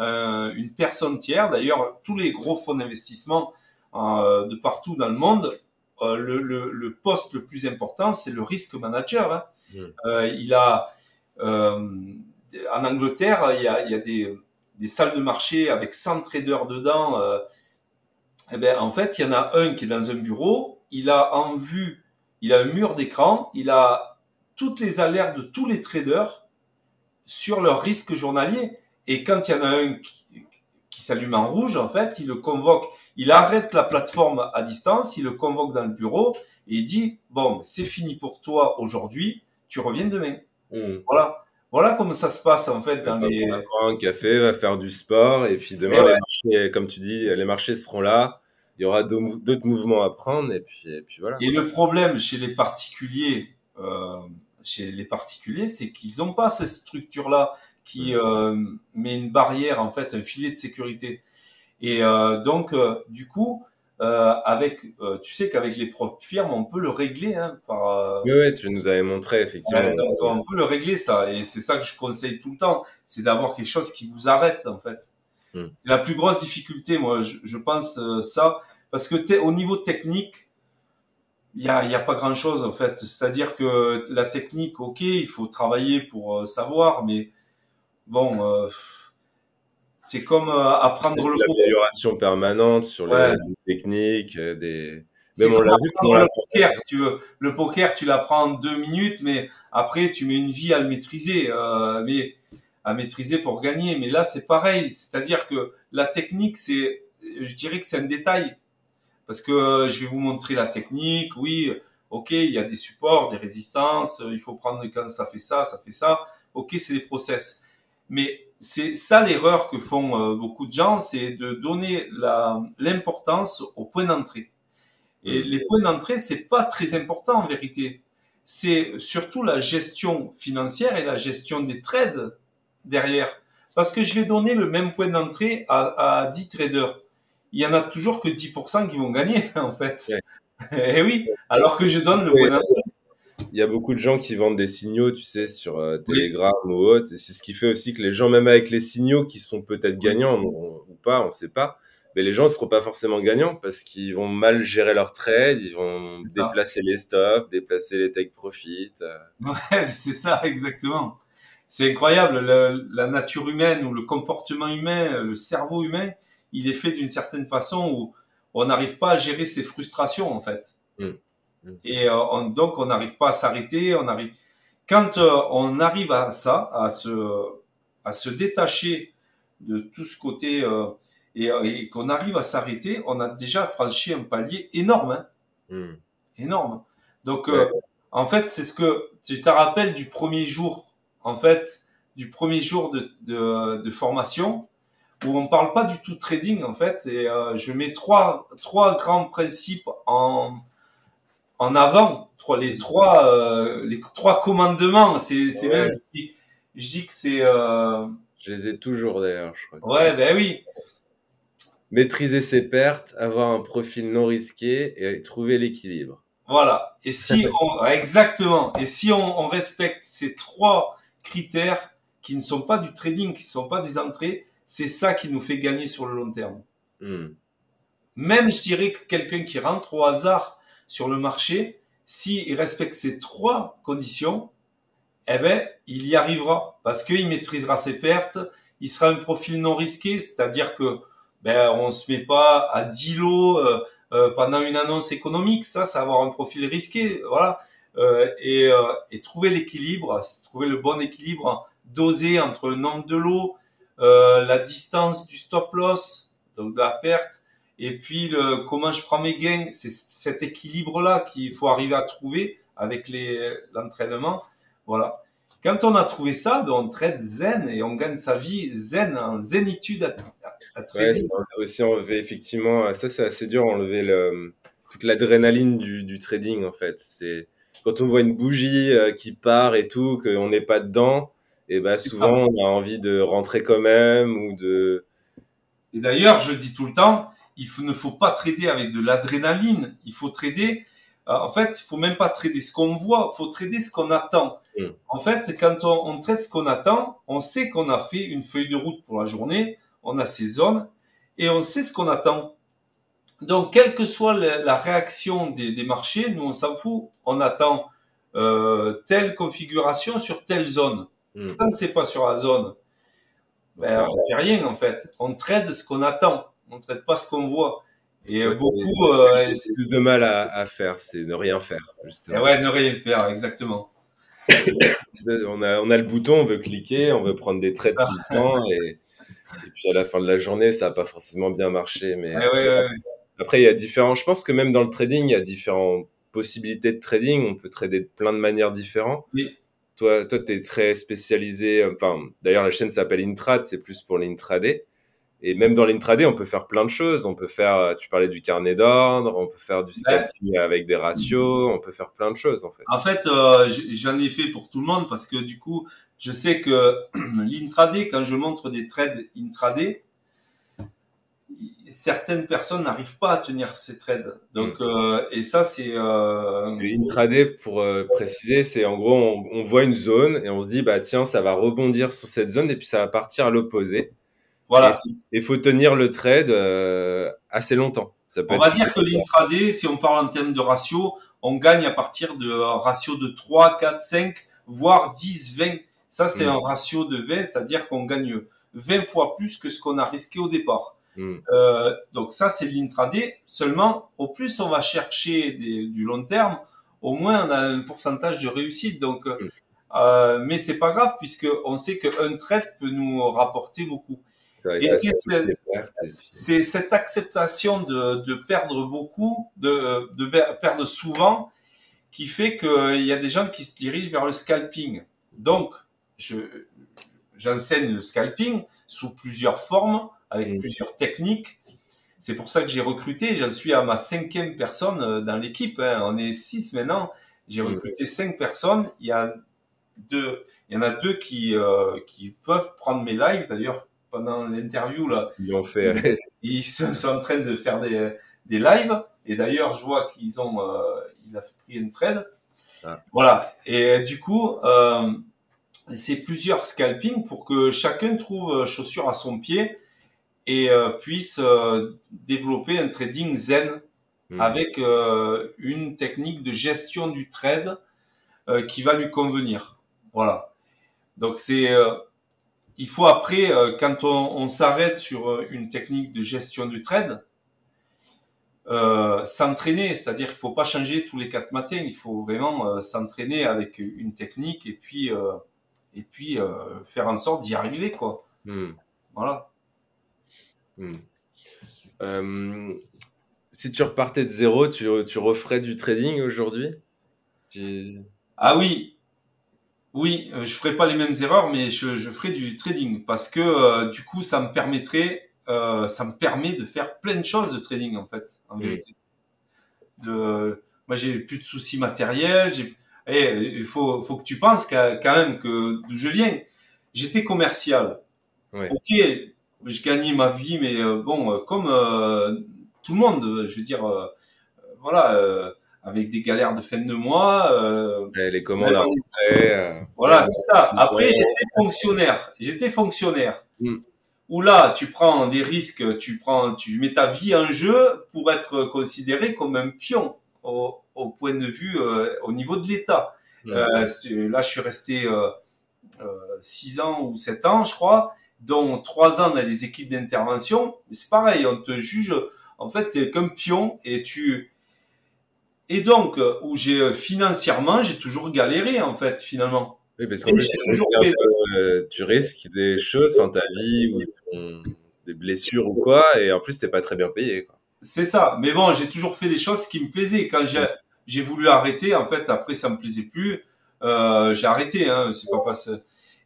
euh, une personne tiers. D'ailleurs, tous les gros fonds d'investissement euh, de partout dans le monde, euh, le, le, le, poste le plus important, c'est le risk manager. Hein. Mmh. il a en Angleterre, il y a, il y a des, des, salles de marché avec 100 traders dedans. Eh ben, en fait, il y en a un qui est dans un bureau. Il a en vue, il a un mur d'écran. Il a toutes les alertes de tous les traders sur leur risque journalier. Et quand il y en a un qui, qui s'allume en rouge, en fait, il le convoque, il arrête la plateforme à distance, il le convoque dans le bureau et il dit bon, c'est fini pour toi aujourd'hui, tu reviens demain. Mmh. Voilà. Voilà comment ça se passe en fait dans les. On va prendre un café, va faire du sport et puis demain, ouais. les marchés, comme tu dis, les marchés seront là. Il y aura d'autres mouvements à prendre et puis, et puis voilà. Et le problème chez les particuliers, euh, chez les particuliers, c'est qu'ils n'ont pas cette structure-là qui euh, met une barrière, en fait, un filet de sécurité. Et euh, donc, du coup, euh, avec, euh, tu sais qu'avec les propres firmes, on peut le régler. Hein, par, oui, oui, tu nous avais montré, effectivement. Ouais, donc, on peut le régler, ça. Et c'est ça que je conseille tout le temps, c'est d'avoir quelque chose qui vous arrête, en fait. Mm. C'est la plus grosse difficulté, moi, je, je pense ça. Parce que au niveau technique, il y a, y a pas grand chose en fait. C'est-à-dire que la technique, ok, il faut travailler pour euh, savoir, mais bon, euh, c'est comme euh, apprendre le l'amélioration permanente sur ouais. les techniques, euh, des. Même on l'a vu dans le poker, si tu veux. Le poker, tu l'apprends en deux minutes, mais après, tu mets une vie à le maîtriser, euh, mais à maîtriser pour gagner. Mais là, c'est pareil. C'est-à-dire que la technique, c'est, je dirais que c'est un détail parce que je vais vous montrer la technique. Oui, ok, il y a des supports, des résistances, il faut prendre quand ça fait ça, ça fait ça. Ok, c'est des process. Mais c'est ça l'erreur que font euh, beaucoup de gens, c'est de donner l'importance aux points d'entrée. Et les points d'entrée, c'est pas très important en vérité. C'est surtout la gestion financière et la gestion des trades derrière. Parce que je vais donner le même point d'entrée à, à 10 traders il y en a toujours que 10% qui vont gagner, en fait. Ouais. Et oui, alors que je donne le point d'entrée. Il y a beaucoup de gens qui vendent des signaux, tu sais, sur euh, Telegram oui. ou autre. Et c'est ce qui fait aussi que les gens, même avec les signaux qui sont peut-être gagnants ou, ou pas, on ne sait pas, mais les gens ne seront pas forcément gagnants parce qu'ils vont mal gérer leur trade, ils vont déplacer les stops, déplacer les take profit. Euh. Ouais, c'est ça, exactement. C'est incroyable, la nature humaine ou le comportement humain, le cerveau humain, il est fait d'une certaine façon où on n'arrive pas à gérer ses frustrations en fait. Mmh. Mmh. Et euh, donc on n'arrive pas à s'arrêter, on arrive. Quand euh, on arrive à ça, à se, à se détacher de tout ce côté et, qu'on arrive à s'arrêter, on a déjà franchi un palier énorme, hein. Hmm. énorme. Donc, euh, en fait, c'est ce que tu te rappelles du premier jour, en fait, du premier jour de, de, de formation, où on parle pas du tout de trading, en fait, et euh, je mets trois, trois grands principes en, en avant, trois, les trois, euh, les trois commandements. C'est, c'est même, je dis, que c'est. Euh... Je les ai toujours d'ailleurs, je crois. Ouais, ben oui maîtriser ses pertes, avoir un profil non risqué et trouver l'équilibre. Voilà. Et si on, exactement. Et si on, on, respecte ces trois critères qui ne sont pas du trading, qui ne sont pas des entrées, c'est ça qui nous fait gagner sur le long terme. Hmm. Même, je dirais que quelqu'un qui rentre au hasard sur le marché, s'il respecte ces trois conditions, eh ben, il y arrivera parce qu'il maîtrisera ses pertes, il sera un profil non risqué, c'est-à-dire que ben on se met pas à 10 lots euh, euh, pendant une annonce économique, ça, va avoir un profil risqué, voilà. Euh, et, et, trouver l'équilibre, trouver le bon équilibre dosé entre le nombre de lots, la distance du stop loss, donc de la perte, et puis le, comment je prends mes gains, c'est cet équilibre-là qu'il faut arriver à trouver avec l'entraînement, voilà. Quand on a trouvé ça, ben on trade zen et on gagne sa vie zen, en zénitude Ouais, aussi enlever, effectivement, ça c'est assez dur, enlever le, toute l'adrénaline du, du, trading en fait. C'est quand on voit une bougie euh, qui part et tout, qu'on n'est pas dedans, et bah souvent on a envie de rentrer quand même ou de. Et d'ailleurs, je dis tout le temps, il faut, ne faut pas trader avec de l'adrénaline. Il faut trader. Euh, en fait, il faut même pas trader ce qu'on voit, il faut trader ce qu'on attend. Hmm. En fait, quand on, on traite ce qu'on attend, on sait qu'on a fait une feuille de route pour la journée on a ces zones et on sait ce qu'on attend. Donc, quelle que soit la, réaction des, marchés, nous on s'en fout. On attend euh, telle configuration sur telle zone. Tant que c'est pas sur la zone, ben, on fait rien en fait. On trade ce qu'on attend. On traite pas ce qu'on voit. Et beaucoup, euh, c'est plus de mal à, faire, c'est ne rien faire. Justement. ouais, ne rien faire, exactement. on a, on a le bouton, on veut cliquer, on veut prendre des trades tout le temps et et puis à la fin de la journée, ça n'a pas forcément bien marché. Mais après, il y a différents. Je pense que même dans le trading, il y a différentes possibilités de trading. On peut trader de plein de manières différentes. Toi, toi, tu es très spécialisé. Enfin, d'ailleurs, la chaîne s'appelle Intrad, c'est plus pour l'intraday. Et même dans l'intraday, on peut faire plein de choses. On peut faire, tu parlais du carnet d'ordre, on peut faire du scalping avec des ratios, on peut faire plein de choses en fait. En fait, euh, j'en ai fait pour tout le monde parce que du coup, je sais que l'intraday, quand je montre des trades intraday, certaines personnes n'arrivent pas à tenir ces trades. Donc, mm. euh, et ça, c'est. Euh... Intraday, pour euh, préciser, c'est en gros, on, on, voit une zone et on se dit, bah tiens, ça va rebondir sur cette zone et puis ça va partir à l'opposé. Voilà. Il faut tenir le trade euh, assez longtemps. Ça peut on va dire que l'intraday, si on parle en termes de ratio, on gagne à partir de ratio de 3, 4, 5, voire 10, 20 ça, c'est mm. un ratio de 20, c'est-à-dire qu'on gagne 20 fois plus que ce qu'on a risqué au départ. Mm. Euh, donc ça, c'est l'intraday. Seulement, au plus on va chercher du long terme, au moins on a un pourcentage de réussite. Donc, mm. euh, mais c'est pas grave puisque on sait qu'un trade peut nous rapporter beaucoup. Et c'est cette acceptation de, de, perdre beaucoup, de, de perdre souvent, qui fait qu'il y a des gens qui se dirigent vers le scalping. Donc, j'enseigne le scalping sous plusieurs formes, avec mmh. plusieurs techniques. C'est pour ça que j'ai recruté, j'en suis à ma cinquième personne euh, dans l'équipe. Hein. On est six maintenant. J'ai mmh. recruté cinq personnes. Il y a deux, il y en a deux qui euh, qui peuvent prendre mes lives. D'ailleurs, pendant l'interview là, ils ont fait. Ils, sont, en train de faire des des lives. Et d'ailleurs, je vois qu'ils ont, euh, il a pris une trade. Ah. Voilà. Et du coup, euh, c'est plusieurs scalpings pour que chacun trouve euh, chaussure à son pied et puisse développer un trading zen Hmm. avec une technique de gestion du trade qui va lui convenir. Voilà. Donc c'est il faut après, quand on, on s'arrête sur une technique de gestion du trade, euh, s'entraîner, c'est-à-dire qu'il faut pas changer tous les quatre matins, il faut vraiment euh, s'entraîner avec une technique et puis euh, et puis faire en sorte d'y arriver quoi. Hmm. Voilà. Hmm. si tu repartais de zéro, tu, tu referais du trading aujourd'hui? Ah oui, oui, je ferai pas les mêmes erreurs, mais je, je ferai du trading parce que du coup, ça me permettrait euh, ça me permet de faire plein de choses de trading en fait, en vérité. De, moi, j'ai plus de soucis matériels. Et il faut, faut que tu penses quand même que d'où je viens, j'étais commercial. Ok, je gagnais ma vie, mais euh, bon, euh, comme tout le monde, je veux dire, voilà, avec des galères de fin de mois. les commandes à Voilà, c'est ça. Après, j'étais fonctionnaire. J'étais fonctionnaire. Mm où là, tu prends des risques, tu prends, tu mets ta vie en jeu pour être considéré comme un pion au, au point de vue, euh, au niveau de l'État. Euh, là, je suis resté euh, euh, six ans ou sept ans, je crois, dont trois ans dans les équipes d'intervention. C'est pareil, on te juge, en fait, comme pion et tu, et donc, où j'ai financièrement, j'ai toujours galéré, en fait, finalement. Oui, parce qu'en plus, euh, tu risques, des choses, enfin, ta vie ou des blessures ou quoi, et en plus, t'es pas très bien payé. C'est ça. Mais bon, j'ai toujours fait des choses qui me plaisaient. Quand j'ai voulu arrêter, en fait, après, ça me plaisait plus. Euh, j'ai arrêté, hein, c'est pas parce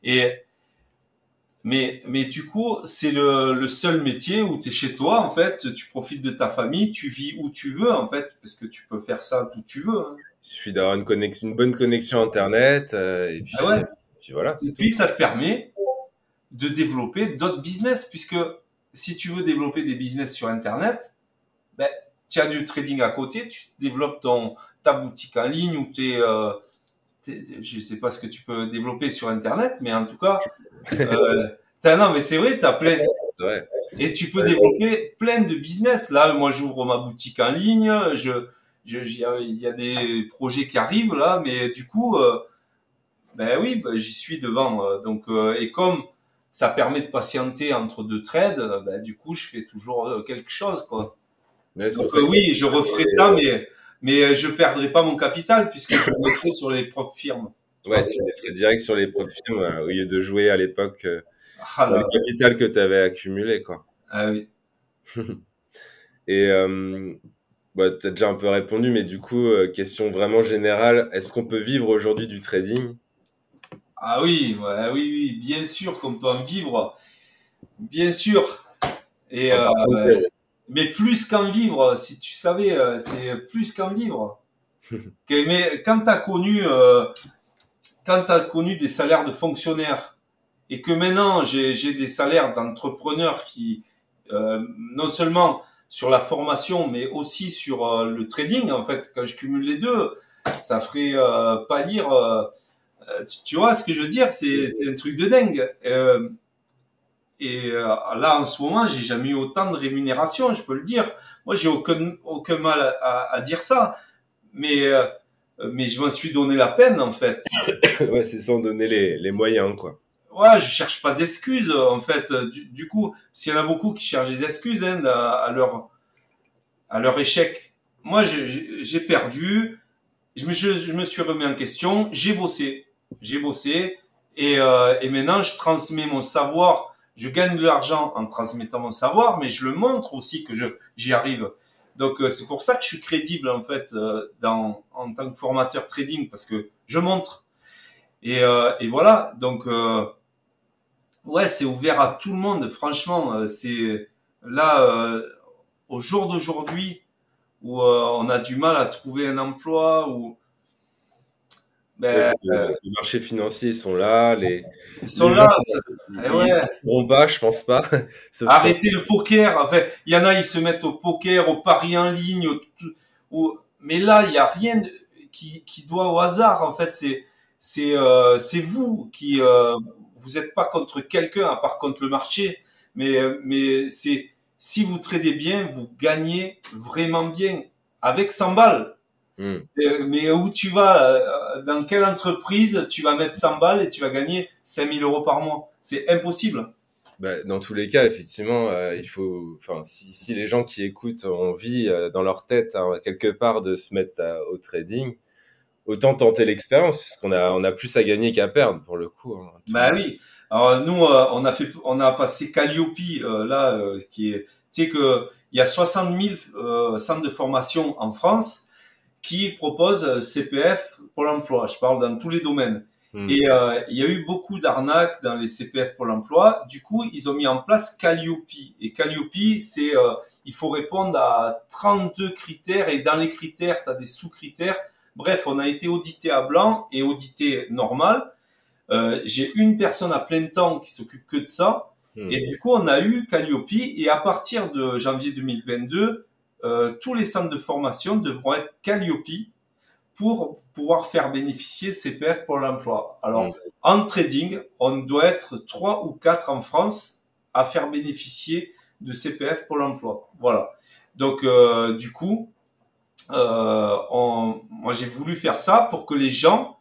et mais mais du coup, c'est le, le seul métier où tu es chez toi en fait, tu profites de ta famille, tu vis où tu veux en fait parce que tu peux faire ça où tu veux. Hein. Il suffit d'avoir une connexion, une bonne connexion internet euh, et puis, ah puis voilà. Et puis ça te permet de développer d'autres business puisque si tu veux développer des business sur internet, ben tu as du trading à côté, tu développes ton ta boutique en ligne ou tes euh, je sais pas ce que tu peux développer sur internet, mais en tout cas, euh, non mais c'est vrai, t'as plein. Vrai. Et tu peux développer plein de business. Là, moi, j'ouvre ma boutique en ligne. Je, il y a des projets qui arrivent là, mais du coup, euh, ben oui, ben, j'y suis devant. Euh, donc, euh, et comme ça permet de patienter entre deux trades, ben, du coup, je fais toujours quelque chose, quoi. donc, oui, je referai ça, mais mais je perdrai pas mon capital puisque je le mettrai sur les propres firmes. Ouais, tu mettrais direct sur les propres firmes au lieu de jouer à l'époque ah le capital que tu avais accumulé, quoi. Ah oui. et euh, bah, tu as déjà un peu répondu, mais du coup, euh, question vraiment générale, est-ce qu'on peut vivre aujourd'hui du trading? Ah oui, ouais, oui, oui, bien sûr qu'on peut en vivre. Bien sûr. Et, euh, mais plus qu'en vivre, si tu savais, euh, c'est plus qu'en vivre. mais quand tu as connu, euh, quand as connu des salaires de fonctionnaires et que maintenant j'ai des salaires d'entrepreneurs qui, euh, non seulement sur la formation, mais aussi sur euh, le trading. En fait, quand je cumule les deux, ça ferait euh, pas lire. Euh, tu, vois ce que je veux dire? C'est un truc de dingue. Et là, en ce moment, j'ai jamais eu autant de rémunération. Je peux le dire. Moi, j'ai aucun aucun mal à, à, dire ça, mais mais je m'en suis donné la peine en fait. ouais, c'est sans donner les, les moyens quoi ouais, je cherche pas d'excuses en fait. Du, du coup, s'il y en a beaucoup qui cherchent des excuses hein, à, leur à leur échec, moi j'ai perdu. Je me, je, me suis remis en question. J'ai bossé, j'ai bossé et, euh, et maintenant je transmets mon savoir. Je gagne de l'argent en transmettant mon savoir, mais je le montre aussi que je j'y arrive. Donc euh, c'est pour ça que je suis crédible en fait euh, dans en tant que formateur trading parce que je montre. Et, euh, et voilà, donc euh, ouais, c'est ouvert à tout le monde. Franchement, euh, c'est là euh, au jour d'aujourd'hui où on a du mal à trouver un emploi ou ben, les marchés financiers sont là, les ils sont là. Ils, ouais. ils pas, je pense pas. Arrêtez le poker. En fait, il y en a, ils se mettent au poker, au pari en ligne, au, mais là, il y a rien qui, qui doit au hasard. En fait, c'est c'est euh, c'est vous qui euh, vous n'êtes pas contre quelqu'un à part contre le marché. mais mais c'est si vous tradez bien, vous gagnez vraiment bien avec 100 balles. Hmm. Mais où tu vas, dans quelle entreprise tu vas mettre 100 balles et tu vas gagner 5000 euros par mois? C'est impossible. Bah, dans tous les cas, effectivement, euh, il faut, enfin, si, si, les gens qui écoutent ont envie euh, dans leur tête hein, quelque part de se mettre au trading, autant tenter l'expérience puisqu'on a on a plus à gagner qu'à perdre pour le coup. Hein, bah oui. Alors nous, euh, on a fait, on a passé Calliope là, qui est, tu sais que il y a 60 000 centres de formation en France qui proposent CPF pour l'emploi. Je parle dans tous les domaines. Hmm. Et euh, il y a eu beaucoup d'arnaques dans les CPF pour l'emploi. Du coup, ils ont mis en place Calliope. Et Calliope, c'est euh, il faut répondre à 32 critères et dans les critères, tu as des sous-critères. Bref, on a été audité à blanc et audité normal. Euh, J'ai une personne à plein temps qui s'occupe que de ça. Hmm. Et du coup, on a eu Calliope. Et à partir de janvier 2022, euh, tous les centres de formation devront être Calliope pour pouvoir faire bénéficier CPF pour l'emploi. Alors, en trading, on doit être trois ou quatre en France à faire bénéficier de CPF pour l'emploi. Voilà. Donc, euh, du coup, euh, on, moi, j'ai voulu faire ça pour que les gens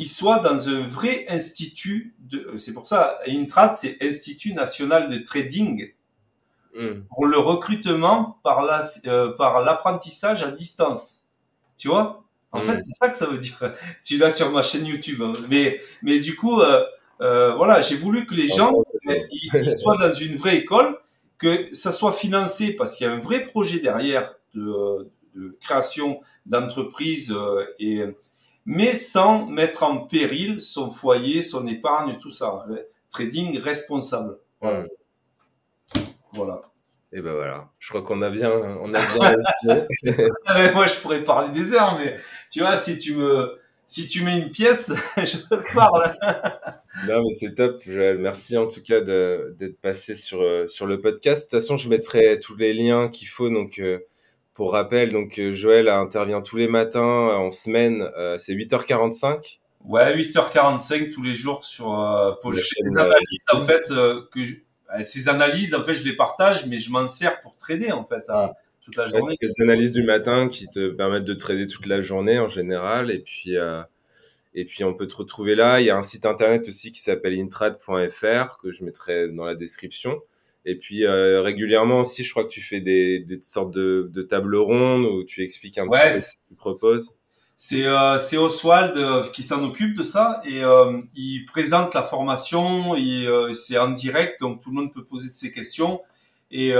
ils soient dans un vrai institut de. C'est pour ça, Intrad, c'est Institut national de trading mm. pour le recrutement par la, euh, par l'apprentissage à distance. Tu vois? En fait, mm. c'est ça que ça veut dire. Tu l'as sur ma chaîne YouTube. Hein. Mais, mais du coup, euh, euh, voilà, j'ai voulu que les gens ils, soient dans une vraie école, que ça soit financé parce qu'il y a un vrai projet derrière de, de création d'entreprise euh, et mais sans mettre en péril son foyer, son épargne, tout ça. Trading responsable. Voilà. Voilà. Et ben voilà, je crois qu'on a bien, on a bien. Moi, je pourrais parler des heures, mais tu vois, si tu me, si tu mets une pièce, je parle. non, mais c'est top, Joël. Merci en tout cas d'être passé sur euh, sur le podcast. De toute façon, je mettrai tous les liens qu'il faut. Donc, euh, pour rappel, donc euh, Joël intervient tous les matins en semaine. c'est 8h45. Ouais, 8h45 tous les jours sur euh, en fait que ces analyses, en fait, je les partage, mais je m'en sers pour trader, en fait, à, toute la journée. c'est des analyses du matin qui te permettent de trader toute la journée, en général. Et puis, euh, et puis, on peut te retrouver là. Il y a un site internet aussi qui s'appelle intrad.fr, que je mettrai dans la description. Et puis, euh, régulièrement aussi, je crois que tu fais des, des sortes de, de tables rondes où tu expliques un petit peu ce que tu proposes. C'est euh, Oswald euh, qui s'en occupe de ça et euh, il présente la formation. Euh, c'est en direct, donc tout le monde peut poser ses questions. Et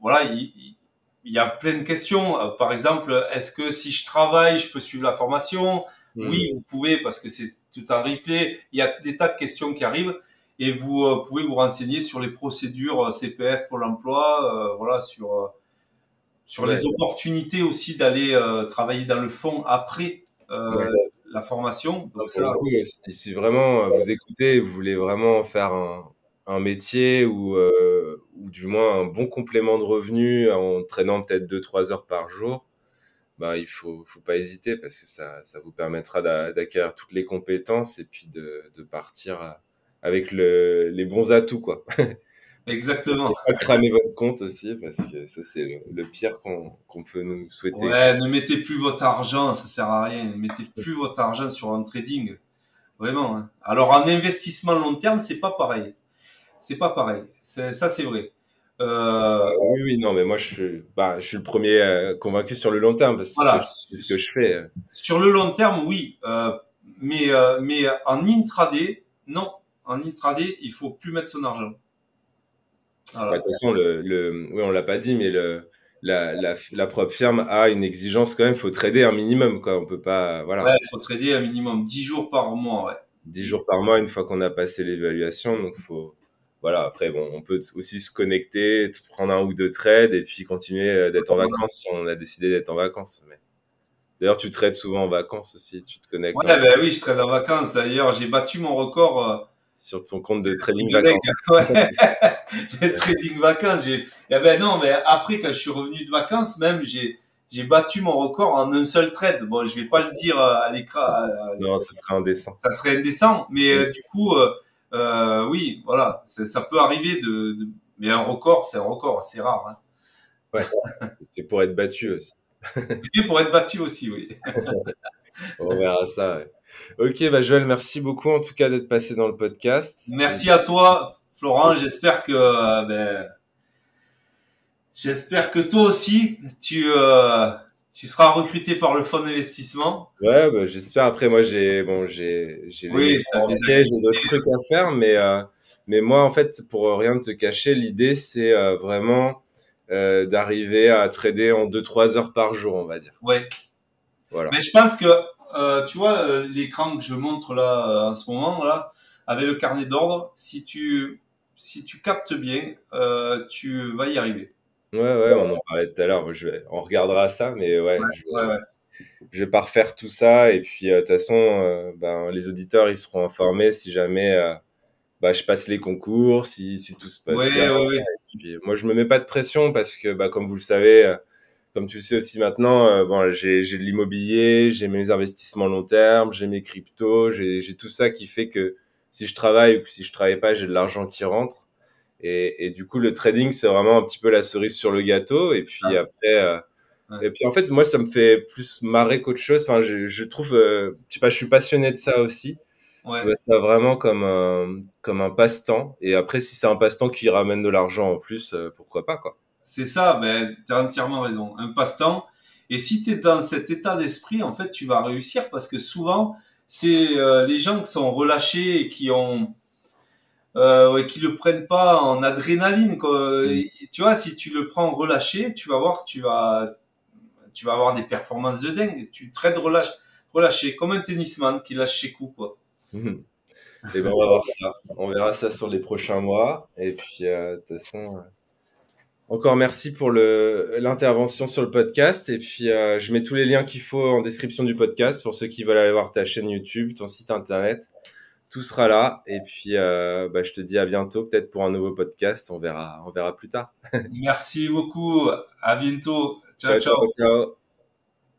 voilà, il, il, y a plein de questions. par exemple, est-ce que si je travaille, je peux suivre la formation? Mmh. Oui, vous pouvez parce que c'est tout un replay. Il y a des tas de questions qui arrivent et vous pouvez vous renseigner sur les procédures CPF pour l'emploi, voilà sur sur les opportunités aussi d'aller euh, travailler dans le fond après euh, la formation. Donc ça, si, vraiment euh, vous écoutez, vous voulez vraiment faire un, un métier ou, ou du moins un bon complément de revenus en traînant peut-être 2-3 heures par jour, bah, il faut, faut pas hésiter parce que ça, ça vous permettra d'acquérir toutes les compétences et puis de, de partir avec le, les bons atouts. quoi. Exactement. pas cramer votre compte aussi, parce que ça, c'est le, pire qu'on peut nous souhaiter. Ouais, ne mettez plus votre argent, ça sert à rien. Ne mettez plus votre argent sur un trading. Vraiment. Hein. Alors, en investissement long terme, c'est pas pareil. C'est pas pareil. Ça, c'est vrai. Euh... Oui, oui, non, mais moi, je suis, bah, je suis le premier euh, convaincu sur le long terme, parce que voilà. c'est ce que je fais. Euh. Sur le long terme, oui. Euh, mais, euh, mais en intraday, non. En intraday, il faut plus mettre son argent. De toute façon, le, le, oui, on l'a pas dit, mais le, la, la, la, propre firme a une exigence quand même. Il faut trader un minimum, quoi. On peut pas, voilà. Ouais, il faut trader un minimum 10 jours par mois, ouais. 10 jours par mois une fois qu'on a passé l'évaluation. Donc, faut, voilà. Après, bon, on peut aussi se connecter, prendre un ou deux trades et puis continuer euh, d'être en vacances si on a décidé d'être en vacances. Mais... D'ailleurs, tu trades souvent en vacances aussi. Tu te connectes. Ouais, ben oui, je trade en vacances. D'ailleurs, j'ai battu mon record. Euh, sur ton compte de trading vacances. Ouais. le trading vacances. J'ai, eh ben non, mais après, quand je suis revenu de vacances, même, j'ai, j'ai battu mon record en un seul trade. Bon, je vais pas le dire euh, à l'écran. Non, ça serait indécent. Ça serait indécent, mais euh, du coup, euh, euh, oui, voilà, ça peut arriver de, de, mais un record, c'est un record, c'est rare. Hein. Ouais, c'est pour être battu aussi. Et pour être battu aussi, oui. On verra ça. Ouais. Ok, bah Joël, merci beaucoup en tout cas d'être passé dans le podcast. Merci à toi, Florent. J'espère que euh, ben, j'espère que toi aussi tu euh, tu seras recruté par le fonds d'investissement. Ouais, bah, j'espère. Après, moi, j'ai bon, j'ai j'ai oui, j'ai d'autres trucs à faire, mais euh, mais moi, en fait, pour rien te cacher, l'idée c'est vraiment d'arriver à trader en 2-3 heures par jour, on va dire. Ouais. Voilà. Mais je pense que euh, tu vois euh, l'écran que je montre là euh, en ce moment là, avec le carnet d'ordre, si tu si tu captes bien, euh, tu vas y arriver. Ouais, ouais, on en parlait tout à l'heure. Je vais, on regardera ça, mais ouais, ouais, je, ouais, ouais. je vais pas refaire tout ça. Et puis, de toute façon, ben, les auditeurs, ils seront informés si jamais bah, je passe les concours, si, si tout se passe bien. Puis, moi, je me mets pas de pression parce que, bah, comme vous le savez, comme tu le sais aussi maintenant, euh, bon, j'ai, j'ai de l'immobilier, j'ai mes investissements long terme, j'ai mes cryptos, j'ai, j'ai tout ça qui fait que si je travaille ou que si je travaille pas, j'ai de l'argent qui rentre. Et, et du coup, le trading, c'est vraiment un petit peu la cerise sur le gâteau. Et puis ah. après, euh, et puis en fait, moi, ça me fait plus marrer qu'autre chose. Enfin, je, je trouve, euh, je sais pas, je suis passionné de ça aussi. Ouais. Je vois ça vraiment comme un, comme un passe-temps. Et après, si c'est un passe-temps qui ramène de l'argent en plus, euh, pourquoi pas, quoi. C'est ça, ben, tu as entièrement raison. Un passe-temps. Et si tu es dans cet état d'esprit, en fait, tu vas réussir parce que souvent, c'est euh, les gens qui sont relâchés et qui ont euh, qui le prennent pas en adrénaline. Quoi. Mm. Tu vois, si tu le prends relâché, tu vas voir, tu vas tu vas avoir des performances de dingue. Tu traites relâché, relâché comme un tennisman qui lâche ses coups, quoi. Mm. Et ben on va voir ça. On verra ça sur les prochains mois. Et puis euh, de toute façon. Encore merci pour l'intervention sur le podcast. Et puis, euh, je mets tous les liens qu'il faut en description du podcast pour ceux qui veulent aller voir ta chaîne YouTube, ton site internet. Tout sera là. Et puis, euh, bah, je te dis à bientôt, peut-être pour un nouveau podcast. On verra, on verra plus tard. merci beaucoup. À bientôt. ciao. ciao. ciao. ciao.